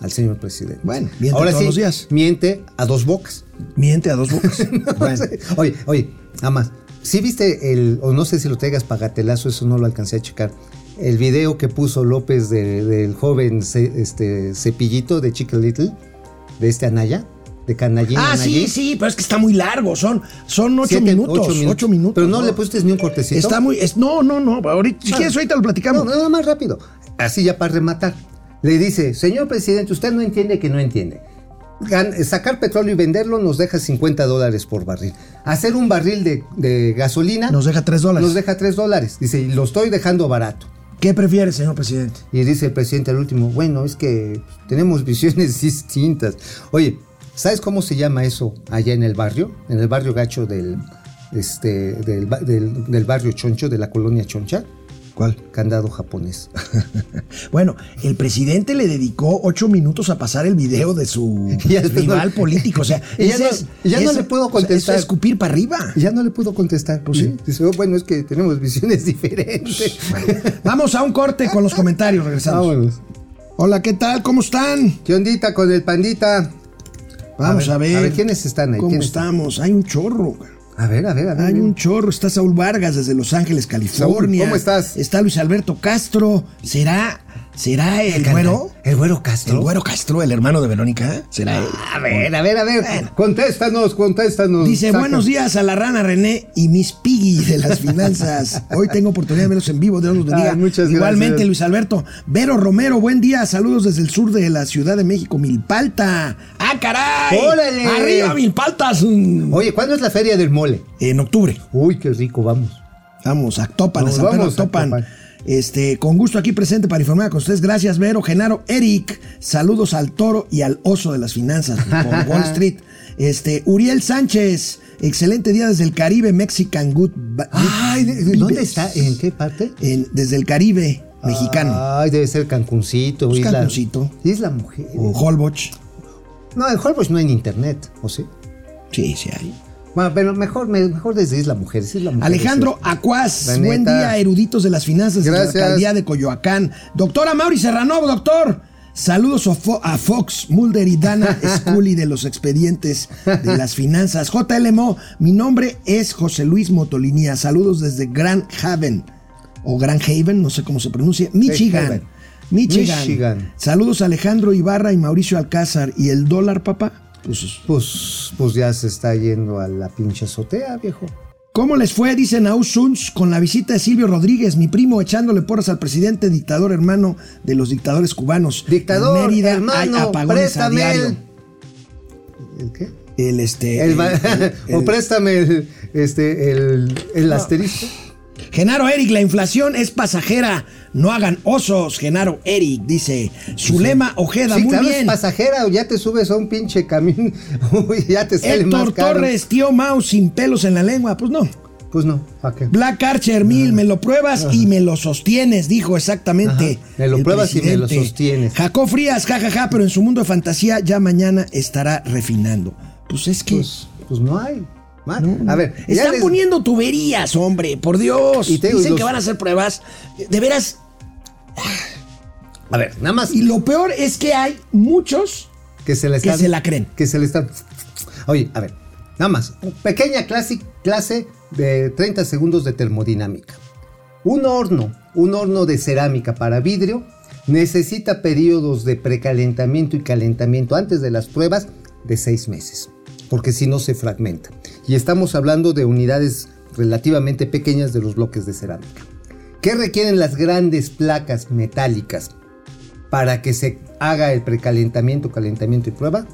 al señor presidente. Bueno, miente ahora todos sí, los días. miente a dos bocas. Miente a dos bocas. Bueno. Oye, oye, nada más. Si viste el, o no sé si lo traigas pagatelazo, eso no lo alcancé a checar. El video que puso López de- del joven ce- este, cepillito de Chicken Little, de este Anaya, de Canallín. Ah, sí, Anayín. sí, pero es que está muy largo. Son, son ocho, Siete- minutos, ocho minutos. Pero no, le pusiste ni un cortecito. Está muy. es- no, no, no. Ahorita, si Ah. quieres, ahorita lo platicamos. No, nada más rápido. Así ya para rematar. Le dice, señor presidente, usted no entiende que no entiende. Sacar petróleo y venderlo nos deja 50 dólares por barril. Hacer un barril de, de gasolina Nos deja 3 dólares. nos deja 3 dólares. Dice, y lo estoy dejando barato. ¿Qué prefiere, señor presidente? Y dice el presidente al último, bueno, es que tenemos visiones distintas. Oye, ¿sabes cómo se llama eso allá en el barrio? En el barrio gacho del, este, del, ba- del- del barrio Choncho, de la colonia Choncha. ¿Cuál? Candado japonés. Bueno, el presidente le dedicó ocho minutos a pasar el video de su rival no- político. O sea, ya ese no- es- ya no le puedo o sea, contestar. es escupir para arriba. Ya no le pudo contestar. Pues sí. Dice, "Oh, bueno, es que tenemos visiones diferentes. Vamos a un corte con los comentarios. Regresamos. Vámonos. Hola, ¿qué tal? ¿Cómo están? ¿Qué ondita con el pandita? Vamos a ver. A ver, ¿quiénes están ahí? ¿Cómo estamos? Hay un chorro. A ver, a ver, a ver. Hay un chorro. Está Saúl Vargas desde Los Ángeles, California. Saúl, ¿cómo estás? Está Luis Alberto Castro. ¿Será, será el güero? ¿El güero Castro? ¿El güero Castro, el hermano de Verónica? ¿Será él? A ver, a ver, a ver. Bueno. Contéstanos, contéstanos. Dice, Saca. buenos días a la rana René y Miss Piggy de las finanzas. Hoy tengo oportunidad de verlos en vivo, Dios los bendiga. Ay, muchas Igualmente, gracias. Luis Alberto. Vero Romero, buen día. Saludos desde el sur de la Ciudad de México, Milpalta. ¡Ah, caray! ¡Órale! ¡Arriba, Milpaltas! Oye, ¿cuándo es la feria del mole? En octubre. Uy, qué rico, vamos. Vamos, a Topan, a San Pedro vamos a Actopan. Este, con gusto aquí presente para informar con ustedes. Gracias, Vero, Genaro, Eric. Saludos al toro y al oso de las finanzas por Wall Street. Este, Uriel Sánchez. Excelente día desde el Caribe, Mexican Good. Ay, ¿de- de ¿dónde está? ¿En qué parte? En- desde el Caribe mexicano. Ay, debe ser Cancuncito. Pues Cancuncito. Isla Mujer. O Holbox. No, en Holbox no hay internet, ¿o sí? Sí, sí hay. Bueno, pero mejor, me- mejor desde Isla Mujeres. Isla Mujeres. Alejandro Acuaz, La buen día, eruditos de las finanzas de la Gracias. alcaldía de Coyoacán. Doctora Mauri Serrano, doctor. Saludos a Fo- a Fox, Mulder y Dana Scully de los expedientes de las finanzas. JLMO, mi nombre es José Luis Motolinía. Saludos desde Grand Haven o Grand Haven, no sé cómo se pronuncia, Michigan. Michigan. Michigan. Saludos a Alejandro Ibarra y Mauricio Alcázar. ¿Y el dólar, papá? Pues Pues, pues ya se está yendo a la pinche azotea, viejo. ¿Cómo les fue? Dice Naú Suns con la visita de Silvio Rodríguez, mi primo, echándole porras al presidente dictador hermano de los dictadores cubanos. Dictador, En Mérida hay hermano, apagones a préstame diario. el... ¿El qué? El este. El el- o préstame el, este, el, el asterisco. Genaro Eric, la inflación es pasajera. No hagan osos, Genaro Eric, dice. Zulema Ojeda, Sí, muy claro, es bien. pasajera o ya te subes a un pinche camión. Uy, ya te sale más Héctor caro. Torres, tío Mau, sin pelos en la lengua. Pues no. Pues no, ¿para qué? Black Archer Mil, me lo pruebas y me lo sostienes, dijo exactamente. Ajá, me lo pruebas y me lo sostienes. Jacó Frías, jajaja, pero en su mundo de fantasía ya mañana estará refinando. Pues es que. Pues, pues no hay. A ver, Están les- poniendo tuberías, hombre, por Dios. Y te Dicen los- que van a hacer pruebas. De veras. A ver, nada más Y lo peor es que hay muchos que se le que se la creen. Que se le están. Oye, a ver, nada más. Pequeña clase, clase de 30 segundos de termodinámica. Un horno, un horno de cerámica para vidrio, necesita periodos de precalentamiento y calentamiento antes de las pruebas de seis meses, porque si no se fragmenta. Y estamos hablando de unidades relativamente pequeñas de los bloques de cerámica. ¿Qué requieren las grandes placas metálicas para que se haga el precalentamiento, calentamiento y prueba?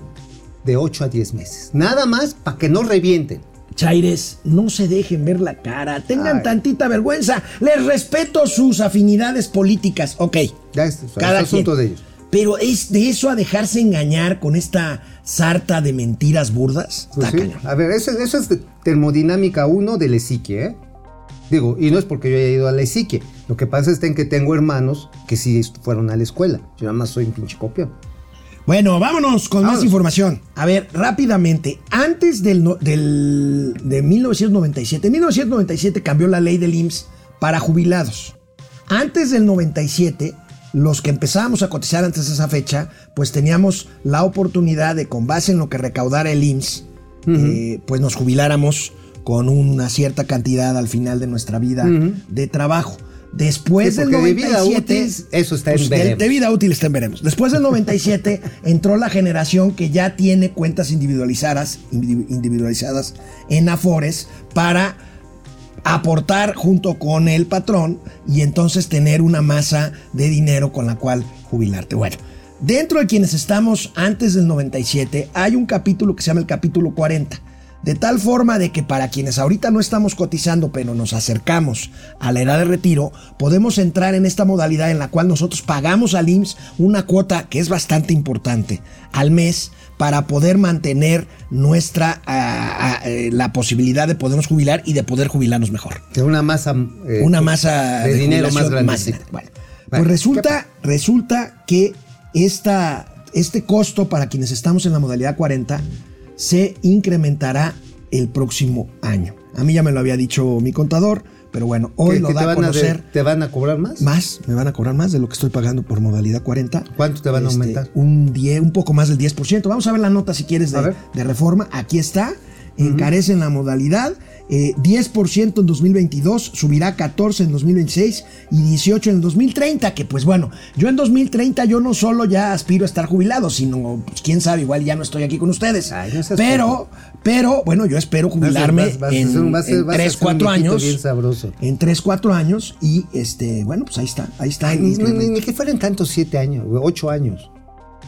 De 8 a 10 meses. Nada más para que no revienten. Chaires, no se dejen ver la cara, tengan Ay. tantita vergüenza. Les respeto sus afinidades políticas, ok. Ya es, Cada es asunto quien. de ellos. Pero es de eso a dejarse engañar con esta sarta de mentiras burdas. Pues Está sí. A ver, eso, eso es de termodinámica 1 del Esique, ¿eh? Digo, y no es porque yo haya ido a la Esique. Lo que pasa es en que tengo hermanos que sí fueron a la escuela. Yo nada más soy un pinche copión. Bueno, vámonos con más información. A ver, rápidamente, antes del, no- del- de 1997, en 1997 cambió la ley del IMSS para jubilados. Antes del 97, los que empezábamos a cotizar antes de esa fecha, pues teníamos la oportunidad de, con base en lo que recaudara el IMSS, eh, pues nos jubiláramos con una cierta cantidad al final de nuestra vida de trabajo. Después Sí, del porque de vida 97, útil, eso está en pues, de- veremos. de vida útil está en veremos. Después del 97 entró la generación que ya tiene cuentas individualizadas, individu- individualizadas en Afores para aportar junto con el patrón y entonces tener una masa de dinero con la cual jubilarte. Bueno, Dentro de quienes estamos antes del 97, hay un capítulo que se llama el capítulo 40. De tal forma de que para quienes ahorita no estamos cotizando, pero nos acercamos a la edad de retiro, podemos entrar en esta modalidad en la cual nosotros pagamos al IMSS una cuota que es bastante importante al mes para poder mantener nuestra ah, ah, eh, la posibilidad de podernos jubilar y de poder jubilarnos mejor. De una masa. eh, Una masa de, dinero más grande. pues resulta, resulta que esta, este costo para quienes estamos en la modalidad 40 se incrementará el próximo año. A mí ya me lo había dicho mi contador, pero bueno, hoy ¿Qué- lo da te a van a de- conocer ¿Te van a cobrar más? más, me van a cobrar más de lo que estoy pagando por modalidad 40. ¿Cuánto te van a Este, aumentar? Un 10, un poco más del 10%. Vamos a ver la nota si quieres de reforma. Aquí está. Encarecen la modalidad. Eh, 10% en 2022, subirá 14 en 2026 y 18 en 2030. Que pues bueno, yo en 2030 yo no solo ya aspiro a estar jubilado, sino pues quién sabe, igual ya no estoy aquí con ustedes. Ay, no pero, pero bueno, yo espero jubilarme Vas a- vas a en, hacer un- vas a- en vas a 3, hacer un 4 viejito años. bien sabroso. En 3, 4 años y este, bueno, pues ahí está, ahí está. el Ni, ni- ni que fueran tantos siete años, güey, ocho años.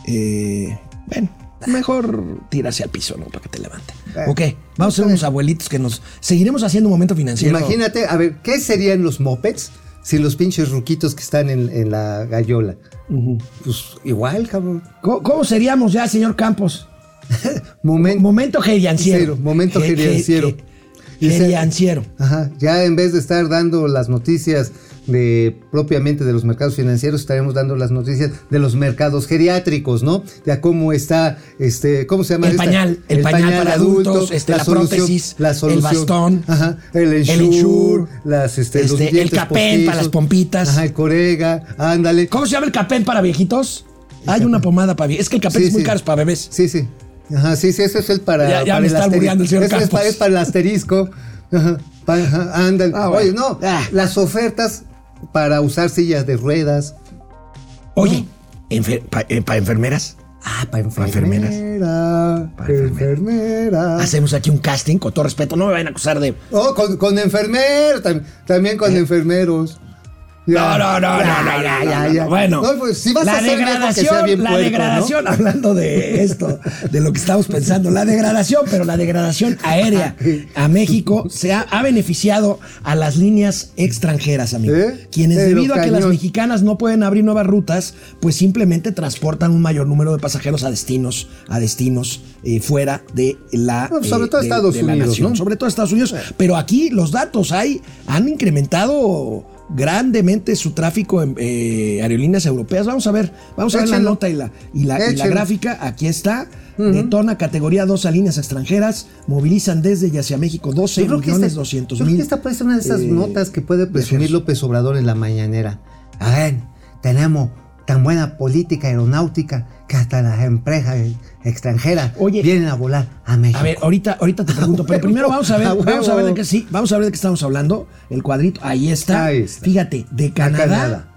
Eh, bueno, mejor tirarse al piso, ¿no? Para que te levante. Eh, ok, vamos a ser unos abuelitos que nos. Seguiremos haciendo un momento financiero. Imagínate, a ver, ¿qué serían los mopeds sin los pinches ruquitos que están en, en la gallola? Pues igual, cabrón. ¿Cómo, cómo seríamos ya, señor Campos? Momento. Momento gerianciero. Momento Ge- ge- gerianciero. Gerianciero. Ajá, ya en vez de estar dando las noticias de propiamente de los mercados financieros, estaremos dando las noticias de los mercados geriátricos, ¿no? De a cómo está, este, ¿cómo se llama? El esta? pañal, el pañal para adultos, este, la prótesis, la el bastón, ajá, el el ensure, Ensure, las, este, los este, el Capén para las pompitas. Ajá, el corega, ándale. ¿Cómo se llama el capén para viejitos? Hay una pomada para viejitos. Es que el capén Sí, es muy sí. caro para bebés. Sí, sí. Ajá, sí, sí, ese es el para, Ya- ya para me el está asterisco. el señor Ese es para, es para el asterisco. Ajá, pa- ajá, ándale. Ah, bueno. Oye, no, Ah. las ofertas para usar sillas de ruedas. Oye, para enfermeras. Ah, para Para enfermeras. enfermera. Para enfermeras. enfermera. Hacemos aquí un casting, con todo respeto. No me vayan a acusar de. Oh, con, con enfermeros, tam- también con enfermeros. No, no, no, Ya, no, no, ya, no, ya, no, ya. no. Bueno, No, pues, si vas la a degradación, bien la degradación, hablando de esto, de lo que estamos pensando, la degradación, pero la degradación aérea a México se ha, ha beneficiado a las líneas extranjeras, amigo. ¿Eh? Quienes Pero debido a que las mexicanas no pueden abrir nuevas rutas, pues simplemente transportan un mayor número de pasajeros a destinos, a destinos eh, fuera de la Bueno, sobre eh, todo de- Estados de Unidos, nación. Sobre todo Estados Unidos. Pero aquí los datos hay, han incrementado grandemente su tráfico en eh, aerolíneas europeas. Vamos a ver, vamos a ver la nota y la, y la, y la gráfica. Aquí está. Detona categoría 2 a líneas extranjeras. Movilizan desde y hacia México 12 Yo creo que millones esta- 200 yo creo mil. que esta puede ser una de esas eh, notas que puede presumir. López Obrador en la mañanera. A ver, tenemos tan buena política aeronáutica que hasta las empresas extranjeras Oye. vienen a volar a México. A ver, ahorita, ahorita te pregunto, pero primero vamos a ver, A vamos a ver de qué sí, vamos a ver de qué estamos hablando. El cuadrito, ahí está. Ahí está. Fíjate, de Canadá, Canadá.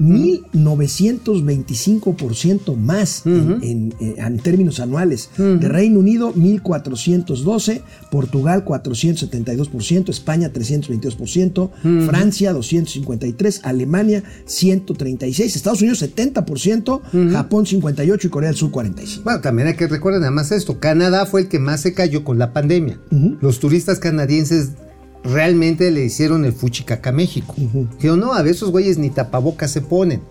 1925% más en- en, eh, en términos anuales. De Reino Unido, 1412, Portugal, 472%, España, 322%, Francia, 253, Alemania, 136, Estados Unidos, 70%, Japón, 58 y Corea del Sur, 45. Bueno, también hay que recordar nada más esto. Canadá fue el que más se cayó con la pandemia. Los turistas canadienses realmente le hicieron el fuchicaca a México. Dijeron, no, a ver, esos güeyes ni tapabocas se ponen.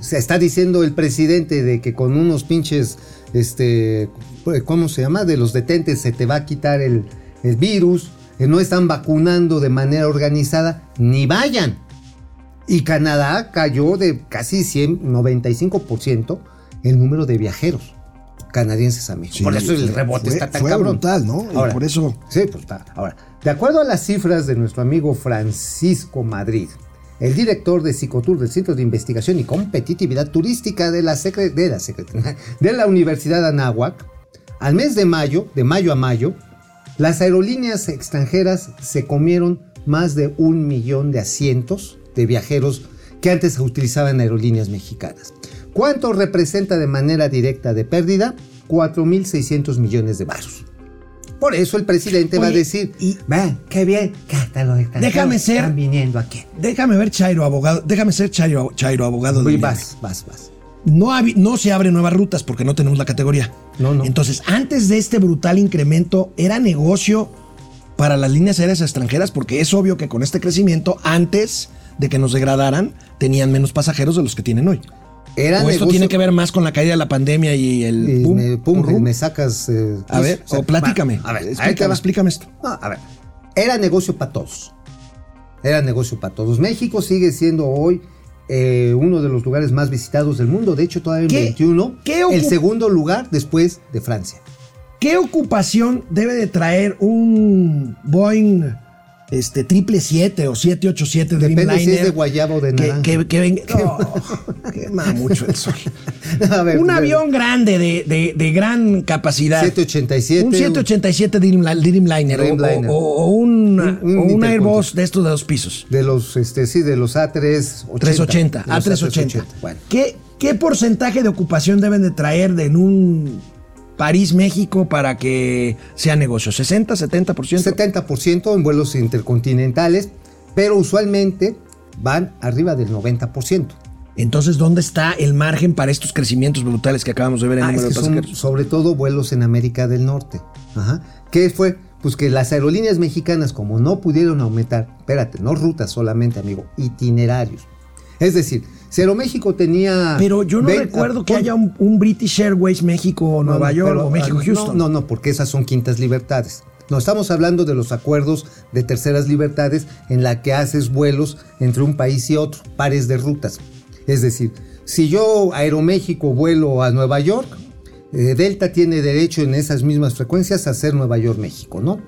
Se está diciendo el presidente de que con unos pinches, este, ¿cómo se llama? De los detentes se te va a quitar el, el virus. Que no están vacunando de manera organizada. Ni vayan. Y Canadá cayó de casi 100, 95% el número de viajeros canadienses a México. Sí, por eso el rebote fue- está tan fue cabrón. brutal, ¿no? Y por eso- Sí, pues está. Ahora, de acuerdo a las cifras de nuestro amigo Francisco Madrid, el director de Psicotour del Centro de Investigación y Competitividad Turística de la, Secre- de la, de la Universidad Anáhuac, al mes de mayo, de mayo a mayo, las aerolíneas extranjeras se comieron más de un millón de asientos de viajeros que antes utilizaban aerolíneas mexicanas. ¿Cuánto representa de manera directa de pérdida? 4.600 millones de varos. Por eso el presidente va a Oye, decir, y- qué bien que hasta los Déjame ser- están viniendo aquí. Déjame ver, Chairo, abogado. Déjame ser Chairo, Chairo abogado Y del vas, vas, vas. no, no se abren nuevas rutas porque no tenemos la categoría. No, no. Entonces, antes de este brutal incremento, era negocio para las líneas aéreas extranjeras porque es obvio que con este crecimiento, antes de que nos degradaran, tenían menos pasajeros de los que tienen hoy. Era o esto tiene que ver más con la caída de la pandemia y el y boom, me, pum, me sacas. eh, A ver, o sea, o platícame. va, a ver, explícame, explícame esto. No, a ver, era negocio para todos. Era negocio para todos. México sigue siendo hoy eh, uno de los lugares más visitados del mundo. De hecho, todavía en ¿Qué- 21, qué el segundo lugar después de Francia. ¿Qué ocupación debe de traer un Boeing este, 777 o 787 Depende si es Dreamliner? de guayaba o de que, naranja. que, que venga. No, quema mucho el sol. A ver, un ver. avión grande de, de- de gran capacidad. 787. Un 787 Dreamli- Dreamliner, o- Dreamliner. O, o un, Un- un o un. Airbus de estos de dos pisos. De los, este, sí, de los A380. 380, De los A380. Bueno, ¿Qué, ¿Qué porcentaje de ocupación deben de traer de en un París, México para que sea negocio? ¿60, 70%? 70% en vuelos intercontinentales, pero usualmente van arriba del 90%. Entonces, ¿dónde está el margen para estos crecimientos brutales que acabamos de ver en el Ah, es número que de son sobre todo vuelos en América del Norte. Ajá. ¿Qué fue? Pues que las aerolíneas mexicanas, como no pudieron aumentar, espérate, no rutas solamente, amigo, itinerarios. Es decir, si Aeroméxico tenía. Pero yo no 20 recuerdo que haya un, un British Airways México o Nueva no, York pero, o México Houston. No, no, no, porque esas son quintas libertades. No, estamos hablando de los acuerdos de terceras libertades en la que haces vuelos entre un país y otro, pares de rutas. Es decir, si yo Aeroméxico vuelo a Nueva York, eh, Delta tiene derecho en esas mismas frecuencias a hacer Nueva York-México, ¿no?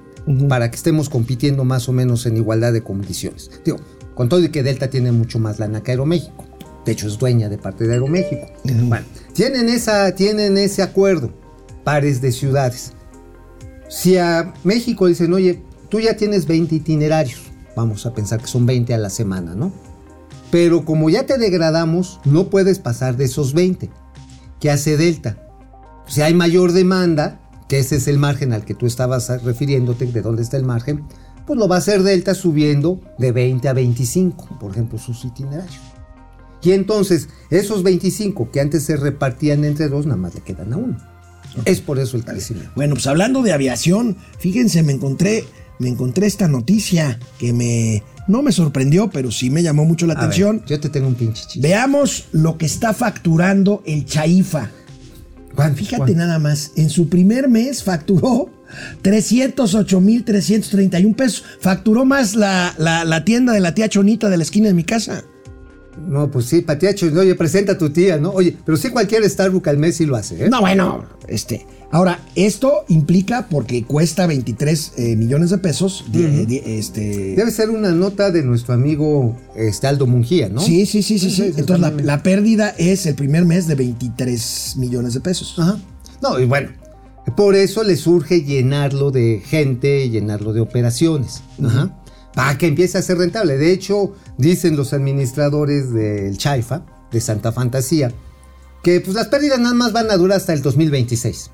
Para que estemos compitiendo más o menos en igualdad de condiciones. Digo, con todo y que Delta tiene mucho más lana que Aeroméxico. De hecho, es dueña de parte de Aeroméxico. Bueno, tienen, esa, tienen ese acuerdo, pares de ciudades. Si a México dicen, oye, tú ya tienes 20 itinerarios, vamos a pensar que son 20 a la semana, ¿no? Pero como ya te degradamos, no puedes pasar de esos 20. ¿Qué hace Delta? Si hay mayor demanda, que ese es el margen al que tú estabas refiriéndote, de dónde está el margen, pues lo va a hacer Delta subiendo de 20 a 25, por ejemplo, sus itinerarios. Y entonces, esos 25 que antes se repartían entre dos, nada más le quedan a uno. Es por eso el crecimiento. Bueno, pues hablando de aviación, fíjense, me encontré, me encontré esta noticia que me no me sorprendió, pero sí me llamó mucho la A ver, atención. yo te tengo un pinche chiste. Veamos lo que está facturando el Chaifa. Juan, Fíjate Juan. nada más, en su primer mes facturó 308.331 pesos. Facturó más la, la- la tienda de la tía Chonita de la esquina de mi casa. No, pues sí, Patiacho, oye, presenta a tu tía, ¿no? Oye, pero sí cualquier Starbucks al mes sí lo hace, ¿eh? No, bueno, este. Ahora, esto implica porque cuesta 23 eh, millones de pesos. de- de- este, Debe ser una nota de nuestro amigo este, Aldo Mungía, ¿no? Sí, sí, sí, sí, sí. Entonces la, la pérdida es el primer mes de 23 millones de pesos. Ajá. No, y bueno, por eso le surge llenarlo de gente, llenarlo de operaciones. Ajá. Para que empiece a ser rentable. De hecho, dicen los administradores del Chaifa, de Santa Fantasía, que pues las pérdidas nada más van a durar hasta el 2026.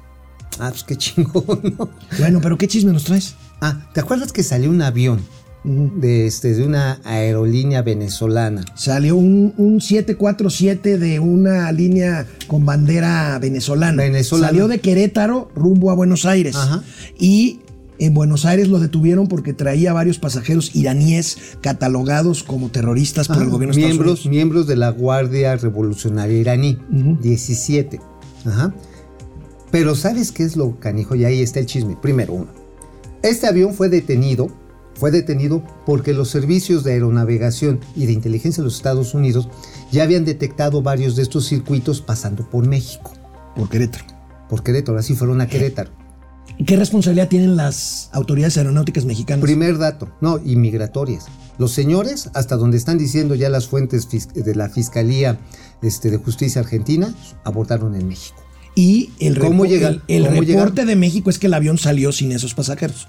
Ah, pues qué chingón, ¿no? Bueno, pero ¿qué chisme nos traes? Ah, ¿te acuerdas que salió un avión de, este, de una aerolínea venezolana? Salió un, un 747 de una línea con bandera venezolana. Venezolana. Salió de Querétaro rumbo a Buenos Aires. Ajá. Y en Buenos Aires lo detuvieron porque traía varios pasajeros iraníes catalogados como terroristas por el Ajá, gobierno Estados miembros, miembros de la Guardia Revolucionaria iraní, Ujú. 17. Ajá. Pero ¿sabes qué es lo canijo? Y ahí está el chisme. Primero, uno. Este avión fue detenido, fue detenido porque los servicios de aeronavegación y de inteligencia de los Estados Unidos ya habían detectado varios de estos circuitos pasando por México, Por Querétaro. por Querétaro, así fueron a Querétaro. ¿Y ¿Qué responsabilidad tienen las autoridades aeronáuticas mexicanas? Primer dato, no, inmigratorias. Los señores, hasta donde están diciendo ya las fuentes de la Fiscalía este, de Justicia Argentina, abordaron en México. Y el, ¿Cómo el, el ¿Cómo reporte llegaron? de México es que el avión salió sin esos pasajeros.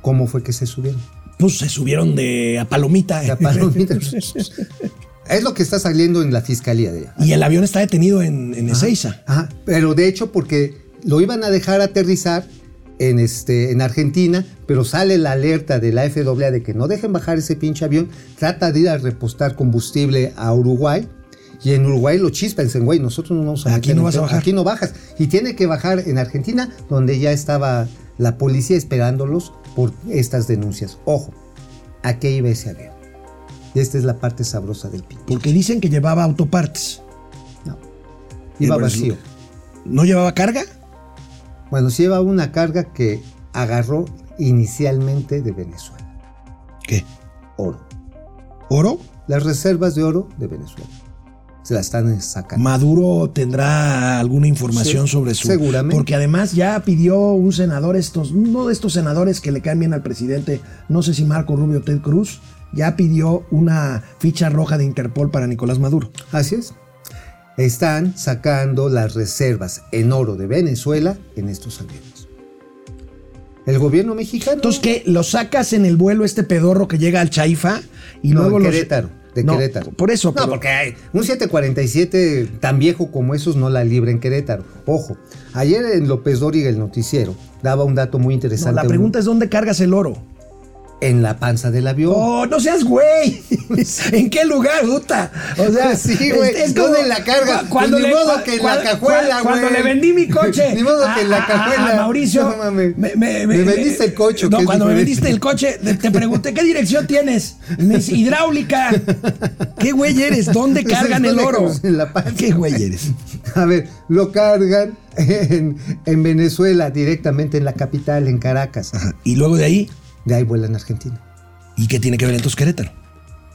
¿Cómo fue que se subieron? Pues se subieron de a Palomita. La palomita. es lo que está saliendo en la Fiscalía de y el avión está detenido en, en Ezeiza. Ajá, pero de hecho porque lo iban a dejar aterrizar en, este, en Argentina, pero sale la alerta de la FAA de que no dejen bajar ese pinche avión, trata de ir a repostar combustible a Uruguay Y en Uruguay lo chispan, dicen, güey, nosotros no vamos a Aquí no vas a bajar. Aquí no bajas. Y tiene que bajar en Argentina, donde ya estaba la policía esperándolos por estas denuncias. Ojo, ¿a qué iba ese avión? Y esta es la parte sabrosa del pinche. Porque dicen que llevaba autopartes. No. Iba vacío. ¿No llevaba carga? Bueno, lleva una carga que agarró inicialmente de Venezuela. ¿Qué? Oro. ¿Oro? Las reservas de oro de Venezuela. Se las están sacando. Maduro tendrá alguna información Sí, sobre su. seguramente. Porque además ya pidió un senador, estos, uno de estos senadores que le caen bien al presidente, no sé si Marco Rubio o Ted Cruz, ya pidió una ficha roja de Interpol para Nicolás Maduro. Así es. Están sacando las reservas en oro de Venezuela en estos aviones. El gobierno mexicano. Entonces, ¿qué? ¿Lo sacas en el vuelo este pedorro que llega al Chaifa y No, luego en los- Querétaro, de No, Querétaro. Por eso, No, pero- porque hay un 747 tan viejo como esos no la libra en Querétaro. Ojo, ayer en López Dóriga, el noticiero, daba un dato muy no, interesante. la pregunta es dónde cargas el oro. En la panza del avión. Oh, no seas güey. ¿En qué lugar, puta? O sea, Sí, güey. ¿Dónde la carga? cu- Cuando Pues ni le, modo cua- que en cua- la cajuela, cua- Cuando güey. le vendí mi coche. Ni modo que en la a- a- cajuela. A, Mauricio. No mames. Me, me- Me me- vendiste el coche, No, es cuando me vendiste el coche, te, pregunté qué dirección tienes. Y me dice, hidráulica. ¿Qué güey eres? ¿Dónde cargan el ¿dónde oro? En la panza. ¿Qué güey eres? A ver, lo cargan en, en Venezuela, directamente en la capital, en Caracas. Y luego de ahí, De ahí vuelan a Argentina. ¿y qué tiene que ver entonces Querétaro?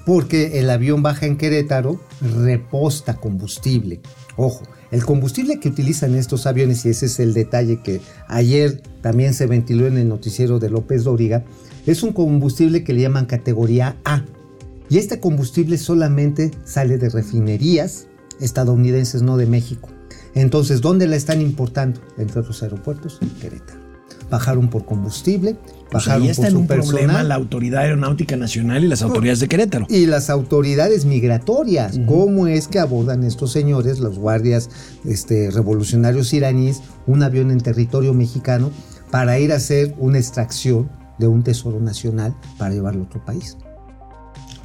Porque el avión baja en Querétaro, reposta combustible. Ojo, el combustible que utilizan estos aviones, y ese es el detalle que ayer también se ventiló en el noticiero de López Dóriga, es un combustible que le llaman categoría A. Y este combustible solamente sale de refinerías estadounidenses, no de México. Entonces, ¿dónde la están importando? Entre otros aeropuertos, en Querétaro. Bajaron por combustible, Pues bajaron ahí está por en su un problema la Autoridad Aeronáutica Nacional y las autoridades de Querétaro. Y las autoridades migratorias, ¿cómo es que abordan estos señores, los guardias este, revolucionarios iraníes, un avión en territorio mexicano para ir a hacer una extracción de un tesoro nacional para llevarlo a otro país?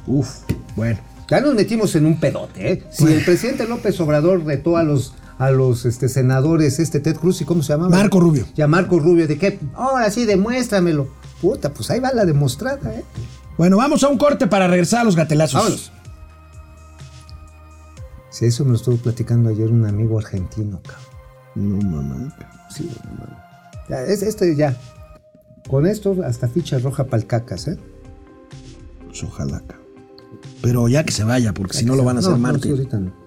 Uf, bueno. Ya nos metimos en un pedote, ¿eh? Si el presidente López Obrador retó a los a los este, senadores, este Ted Cruz, ¿y cómo se llama? Marco Rubio. Y a Marco Rubio, ¿de qué? Ahora sí, demuéstramelo. Puta, pues ahí va la demostrada, ¿eh? Bueno, vamos a un corte para regresar a los gatelazos. Vámonos. Si eso me lo estuvo platicando ayer un amigo argentino, cabrón. No, mamá. Sí, no mames. Ya, es, este ya. Con esto hasta ficha roja para cacas, ¿eh? Pues ojalá. cabrón. Pero ya que se vaya, porque si no lo van a hacer no, no, mártir. sí, ahorita no.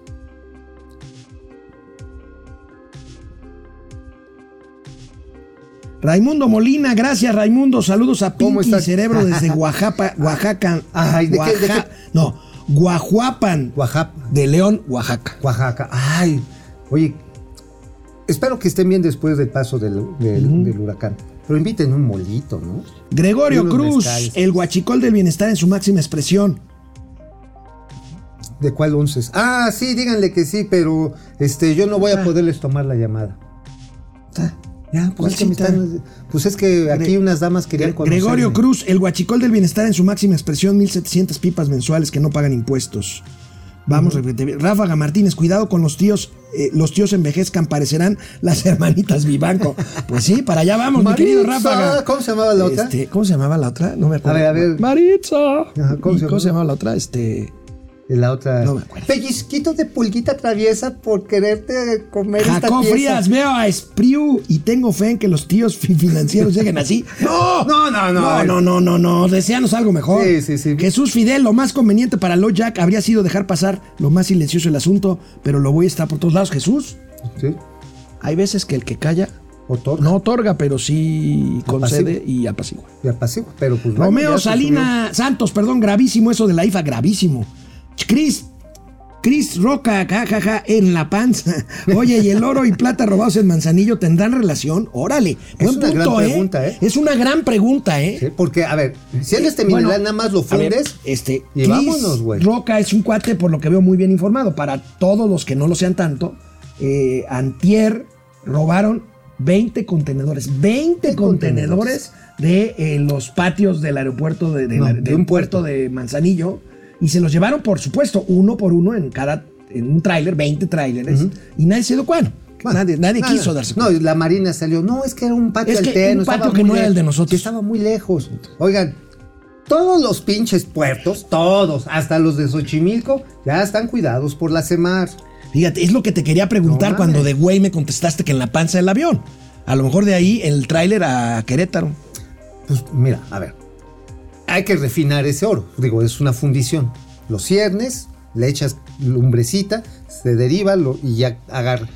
Raimundo Molina, gracias Raimundo. Saludos a ¿Cómo Pinky? Cerebro desde Oaxaca, Oaxaca. Ay, ¿de qué- de qué? No, Guajuapan. Oaxaca. De León, Oaxaca. Oaxaca. Ay, oye, espero que estén bien después del paso del, del- del huracán. Pero inviten un molito, ¿no? Gregorio Cruz, mezcales. el guachicol del bienestar en su máxima expresión. ¿De cuál once? Ah, sí, díganle que sí, pero este, yo no voy a Ah. poderles tomar la llamada. Ya, ¿Cuál pues es, que me cita? están- pues es que aquí unas damas querían conocerme. Gregorio Cruz, el guachicol del bienestar en su máxima expresión, 1700 pipas mensuales que no pagan impuestos. Vamos, repite- Ráfaga Martínez, cuidado con los tíos, eh, los tíos envejezcan, parecerán las hermanitas Vivanco. Pues sí, para allá vamos, mi querido Ráfaga. ¿Cómo se llamaba la otra? Este, ¿Cómo se llamaba la otra? No me acuerdo. A ver, a ver. Maritza. Ajá, ¿cómo ¿Y se ¿Cómo se llamaba? llamaba la otra? Este. La otra. No me acuerdo. Pellizquito de pulguita traviesa por quererte comer esta Jacob pieza. Frías, veo a Espriu y tengo fe en que los tíos fi- financieros lleguen así. ¡No! No, no, no. No, no, no, no, no. Deseanos algo mejor. Sí, sí, sí. Jesús Fidel, lo más conveniente para Lo Jack habría sido dejar pasar lo más silencioso el asunto, pero lo voy a estar por todos lados. Jesús, Sí. hay veces que el que calla Otorga. no otorga, pero sí concede y apacigua. Y apacigua, pero pues. Romeo Salina Santos, perdón, gravísimo eso de la IFA, gravísimo. Chris, Chris Roca, jajaja, en la panza. Oye, ¿y el oro y plata robados en Manzanillo tendrán relación? Órale, Es buen una gran punto, ¿eh? pregunta, ¿eh? Es una gran pregunta, ¿eh? Sí, porque, a ver, si él este Bueno, mineral nada más lo ver, fundes. este, y Chris vámonos, güey. Roca es un cuate, por lo que veo, muy bien informado. Para todos los que no lo sean tanto, eh, Antier robaron 20 contenedores. 20 contenedores de eh, los patios del aeropuerto de, de No, la- de del un puerto puerto. de Manzanillo. Y se los llevaron, por supuesto, uno por uno en cada en un tráiler, 20 tráileres, y nadie se dio cuenta. Bueno, nadie nadie nada. quiso darse No, cuenta. la Marina salió. No, es que era un patio Es que alterno. un patio que no era el de nosotros. que estaba muy lejos. Oigan, todos los pinches puertos, todos, hasta los de Xochimilco, ya están cuidados por la CEMAR. Fíjate, es lo que te quería preguntar No cuando de güey me contestaste que en la panza del avión. A lo mejor de ahí el tráiler a Querétaro. Pues mira, a ver. Hay que refinar ese oro. Digo, es una fundición. Lo ciernes, le echas lumbrecita, se deriva lo- y ya agarra.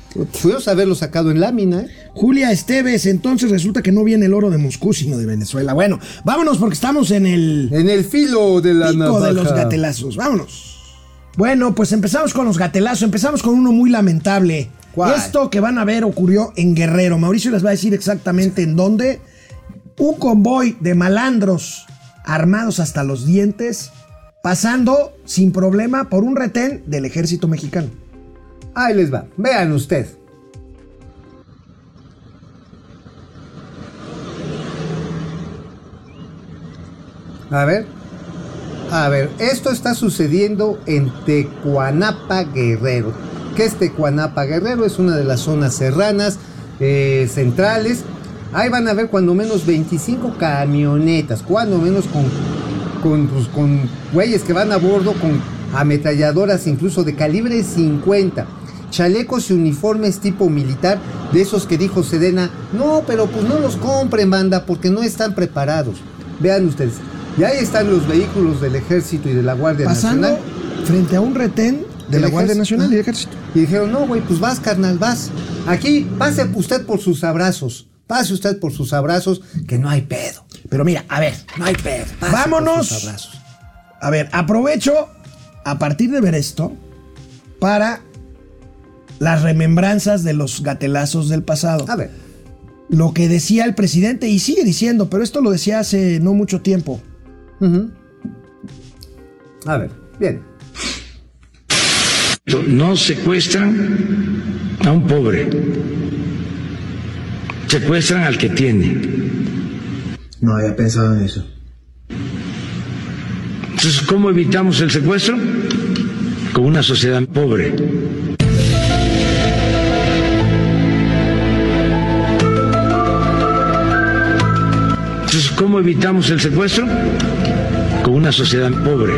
Pudimos haberlo sacado en lámina, ¿eh? Julia Esteves, entonces resulta que no viene el oro de Moscú, sino de Venezuela. Bueno, vámonos porque estamos en el En el filo de la pico navaja. de los gatelazos. Vámonos. Bueno, pues empezamos con los gatelazos. Empezamos con uno muy lamentable. ¿Cuál? Esto que van a ver ocurrió en Guerrero. Mauricio les va a decir exactamente en dónde. Un convoy de malandros armados hasta los dientes, pasando sin problema por un retén del ejército mexicano. Ahí les va. Vean usted. A ver. A ver, esto está sucediendo en Tecuanapa Guerrero. ¿Qué es Tecuanapa Guerrero? Es una de las zonas serranas eh, centrales. Ahí van a ver cuando menos 25 camionetas, cuando menos con, con, pues, con güeyes que van a bordo con ametralladoras incluso de calibre 50. Chalecos y uniformes tipo militar, de esos que dijo Sedena, no, pero pues no los compren, banda, porque no están preparados. Vean ustedes, y ahí están los vehículos del ejército y de la Guardia Pasando Nacional. frente a un retén de ¿Del la Guardia? Nacional y ejército. Y dijeron, no, güey, pues vas, carnal, vas. Aquí, pase usted por sus abrazos. Pase usted por sus abrazos, que no hay pedo. Pero mira, a ver, No hay pedo. Pase Vámonos. por sus abrazos. A ver, aprovecho a partir de ver esto para las remembranzas de los gatelazos del pasado. A ver, Lo que decía el presidente y sigue diciendo, pero esto lo decía hace no mucho tiempo. a ver, bien. No secuestran a un pobre, secuestran al que tiene. No había pensado en eso. Entonces, ¿cómo evitamos el secuestro? Con una sociedad pobre. Entonces, ¿cómo evitamos el secuestro? Con una sociedad pobre.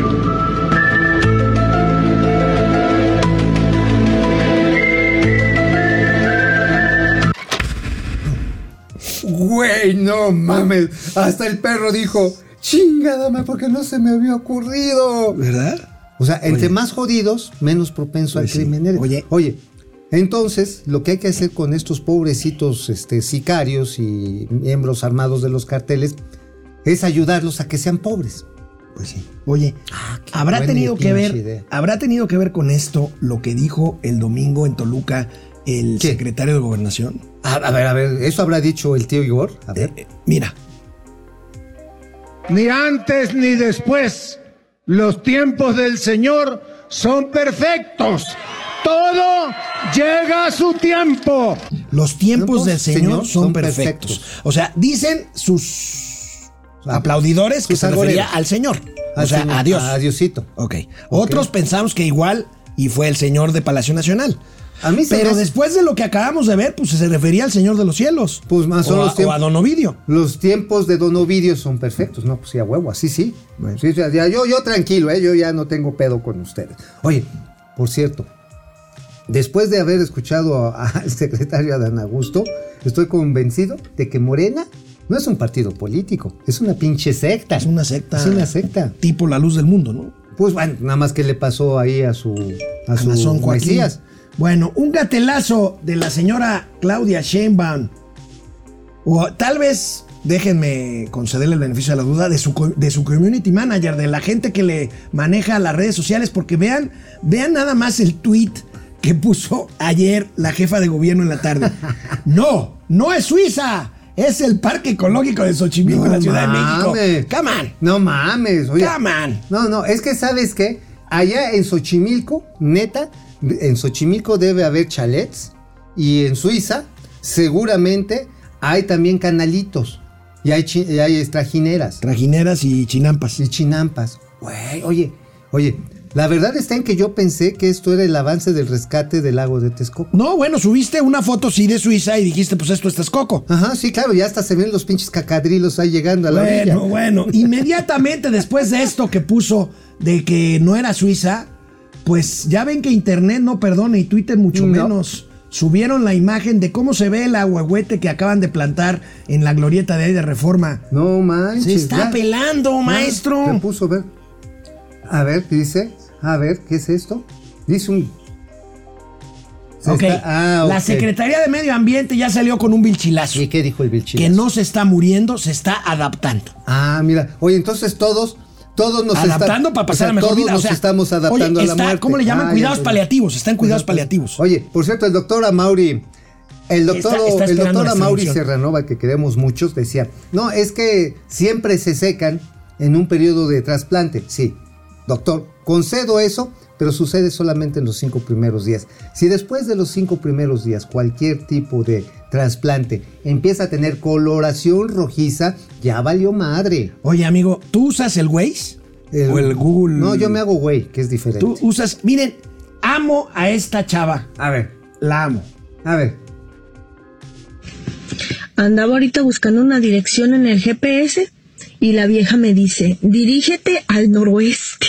Güey, no mames. Hasta el perro dijo, chingada, ma, porque no se me había ocurrido. ¿Verdad? O sea, entre más jodidos, menos propenso al Pues sí. crimen eres. Oye. Oye, entonces, lo que hay que hacer con estos pobrecitos este, sicarios y miembros armados de los carteles es ayudarlos a que sean pobres. Pues sí. Oye, qué habrá tenido que ver, idea. habrá tenido que ver con esto lo que dijo el domingo en Toluca el ¿Qué? secretario de Gobernación. A, a ver, a ver, ¿eso habrá dicho el tío Igor? A ver. Eh, eh, mira, Ni antes ni después. Los tiempos del Señor son perfectos. Todo llega a su tiempo. los tiempos Tiempos, del Señor, Señor, son, son perfectos. perfectos. O sea, dicen sus aplaudidores que sus se refería agoreros. al Señor. Al o sea, señor- a Dios. A Diosito. Ok. Otros pensamos que igual y fue el señor de Palacio Nacional. A mí se me Pero hace- después de lo que acabamos de ver, pues se refería al Señor de los Cielos. Pues más son o, los a, tiempos. o a Don Ovidio. Los tiempos de Don Ovidio son perfectos, ¿no? Pues sí, a huevo, así sí. Sí, ya- ya- yo, yo tranquilo, ¿eh? yo ya no tengo pedo con ustedes. Oye, por cierto, después de haber escuchado a- al secretario Adán Augusto, estoy convencido de que Morena no es un partido político, es una pinche secta. Es una secta. Es una secta. Tipo la luz del mundo, ¿no? Pues bueno, nada más que le pasó ahí a su, a su Nazón Joaquín. Mesías. Bueno, un gatelazo de la señora Claudia Sheinbaum. O tal vez, déjenme concederle el beneficio de la duda, de su, de su community manager, de la gente que le maneja las redes sociales, porque vean, vean nada más el tweet que puso ayer la jefa de gobierno en la tarde. No, no es Suiza, es el Parque Ecológico de Xochimilco en la Ciudad de. México. Come on. No mames, oye. Come on. No, no, es que sabes qué, allá en Xochimilco, neta, en Xochimilco debe haber chalets y en Suiza seguramente hay también canalitos y hay, y hay trajineras Trajineras y chinampas. y chinampas. Güey, oye, oye, La verdad está en que yo pensé que esto era el avance del rescate del lago de Texcoco. No, bueno, subiste una foto sí de Suiza y dijiste, pues esto es Texcoco. Ajá, sí, claro, ya hasta se ven los pinches cacadrilos ahí llegando a la orilla. Bueno, bueno, inmediatamente después de esto que puso de que no era Suiza, pues ya ven que Internet no perdona y Twitter mucho No. menos. Subieron la imagen de cómo se ve el ahuehuete que acaban de plantar en la glorieta de ahí de Reforma. No manches. Se está ya. pelando, maestro. Se puso, a ver. A ver, ¿qué dice? A ver, ¿qué es esto? Dice un. Se Ok, está- ah, la. Secretaría de Medio Ambiente ya salió con un bilchilazo. ¿Y qué dijo el Vilchila? Que no se está muriendo, se está adaptando. Ah, mira. Oye, entonces todos. Todos nos adaptando está- para o pasar sea, a mejor todos vida. O nos sea, estamos adaptando oye, a la muerte. ¿Cómo le llaman? Ah, cuidados ya, paliativos. Está en cuidados paliativos. Oye, por cierto, el doctor Amauri, el doctor, Está- está el doctor Amauri. Serranova, que queremos muchos, decía, no, es que siempre se secan en un periodo de trasplante. Sí, doctor, concedo eso, pero sucede solamente en los cinco primeros días. Si después de los cinco primeros días cualquier tipo de trasplante empieza a tener coloración rojiza, ya valió madre. Oye, amigo, ¿tú usas el Waze? o el Google. No, yo me hago güey, que es diferente. Tú usas. Miren, amo a esta chava. A ver, La amo. a ver. Andaba ahorita buscando una dirección en el GPS y la vieja me dice, dirígete al noroeste.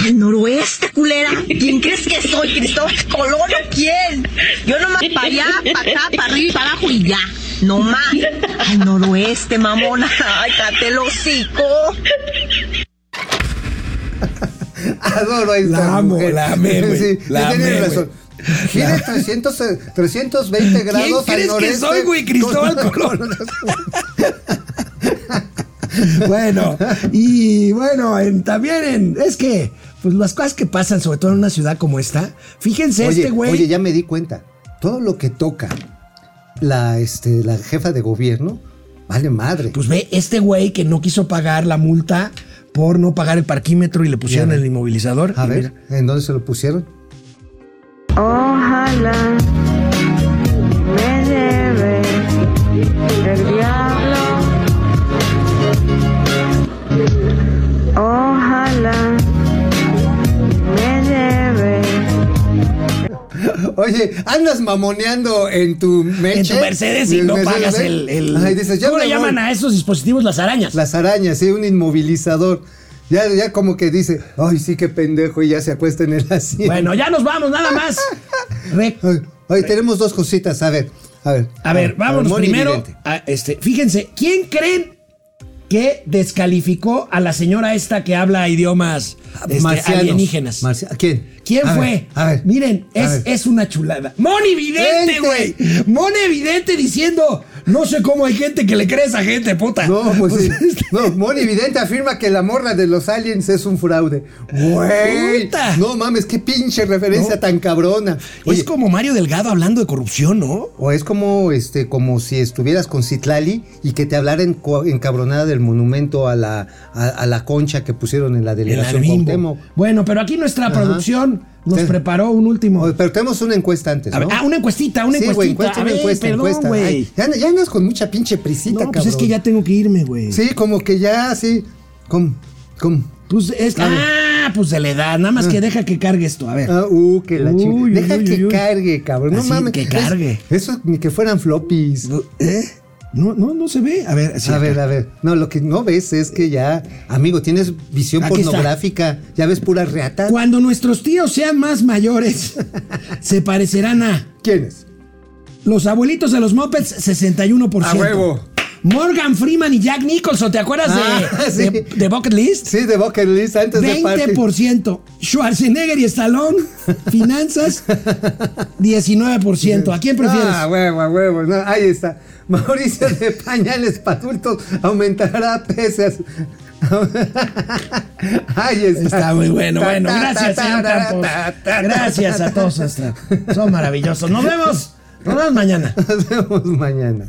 Al noroeste, culera. ¿Quién crees que soy? ¿Cristóbal Colón o quién? Yo nomás para allá, para acá, para arriba y para abajo y ya. No más. Al noroeste, mamona. Ay, cállate el hocico. Adoro a esta La amo, mujer. la amé, güey. Sí, La tienes amé, razón. Gire 300, eh, 320 grados al crees que soy, güey? Cristóbal Colón. bueno, y bueno, en- también en, es que, pues las cosas que pasan, sobre todo en una ciudad como esta, fíjense Oye, este güey. oye, ya me di cuenta. Todo lo que toca la, este, la jefa de gobierno, vale madre. Pues ve, este güey que no quiso pagar la multa por no pagar el parquímetro y le pusieron el inmovilizador. a ver, mira, ¿en dónde se lo pusieron? Ojalá me lleve el diablo. Ojalá me lleve. Oye, andas mamoneando en tu Meche. en tu Mercedes y no Mercedes, pagas ¿eh? el. el- Ay, dices, ya ¿Cómo le llaman voy. a esos dispositivos las arañas? Las arañas, sí, un inmovilizador. Ya, ya como que dice, ay, sí, qué pendejo, y ya se acuesta en el asiento. Bueno, ya nos vamos, nada más. Re- Ay, ay, tenemos dos cositas, a ver, a ver. A ver, vámonos primero. A este, fíjense, ¿quién creen que descalificó a la señora esta que habla idiomas este, alienígenas? ¿Quién? ¿Quién A fue? ver, a ver. Miren, A es, ver. es una chulada. Moni Vidente, güey. Moni Vidente diciendo, no sé cómo hay gente que le cree a esa gente, puta. No, pues sí. este- No, Moni Vidente afirma que la morra de los aliens es un fraude. Güey. Puta. No mames, qué pinche referencia No. tan cabrona. Oye, es como Mario Delgado hablando de corrupción, ¿no? o es como este, como si estuvieras con Citlali y que te hablara en, encabronada del monumento a la, a, a la concha que pusieron en la El delegación. Cuauhtémoc. Bueno, pero aquí nuestra Ajá. producción nos preparó un último. Pero tenemos una encuesta antes, A ver, ¿no? ah, una encuestita, una sí, encuestita. encuesta, A una ver, encuesta, perdón, encuesta. Ay, ya, ya andas con mucha pinche prisita, No, pues cabrón. es que ya tengo que irme, güey. Sí, como que ya, sí. ¿Cómo? ¿Cómo? Pues es ver. ah, pues de la edad, nada más que deja que cargue esto. A ver. Ah, uh, que la Uy, Deja uy, que uy, cargue, cabrón. No Así, mames. que Es- cargue. Eso ni que fueran floppies. ¿Eh? No, no, no se ve. A ver, a acá. ver, a ver. No, lo que no ves es que ya, amigo, tienes visión Aquí está. pornográfica. Ya ves pura reata. Cuando nuestros tíos sean más mayores, se parecerán a ¿Quiénes? los abuelitos de los Muppets, 61%. A huevo. Morgan Freeman y Jack Nicholson, ¿te acuerdas Ah, de, sí. de, de Bucket List? Sí, de Bucket List antes de party. 20%. Schwarzenegger y Stallone, finanzas, 19%. ¿A quién prefieres? Ah, huevo, a huevo. No, ahí está. Mauricio de pañales para adultos aumentará pesas. Ahí está. Está muy bueno. Ta, Bueno, ta, gracias, ta, señor ta, Campos. Gracias a todos. hasta- Son maravillosos. Nos vemos. Nos vemos mañana. Nos vemos mañana.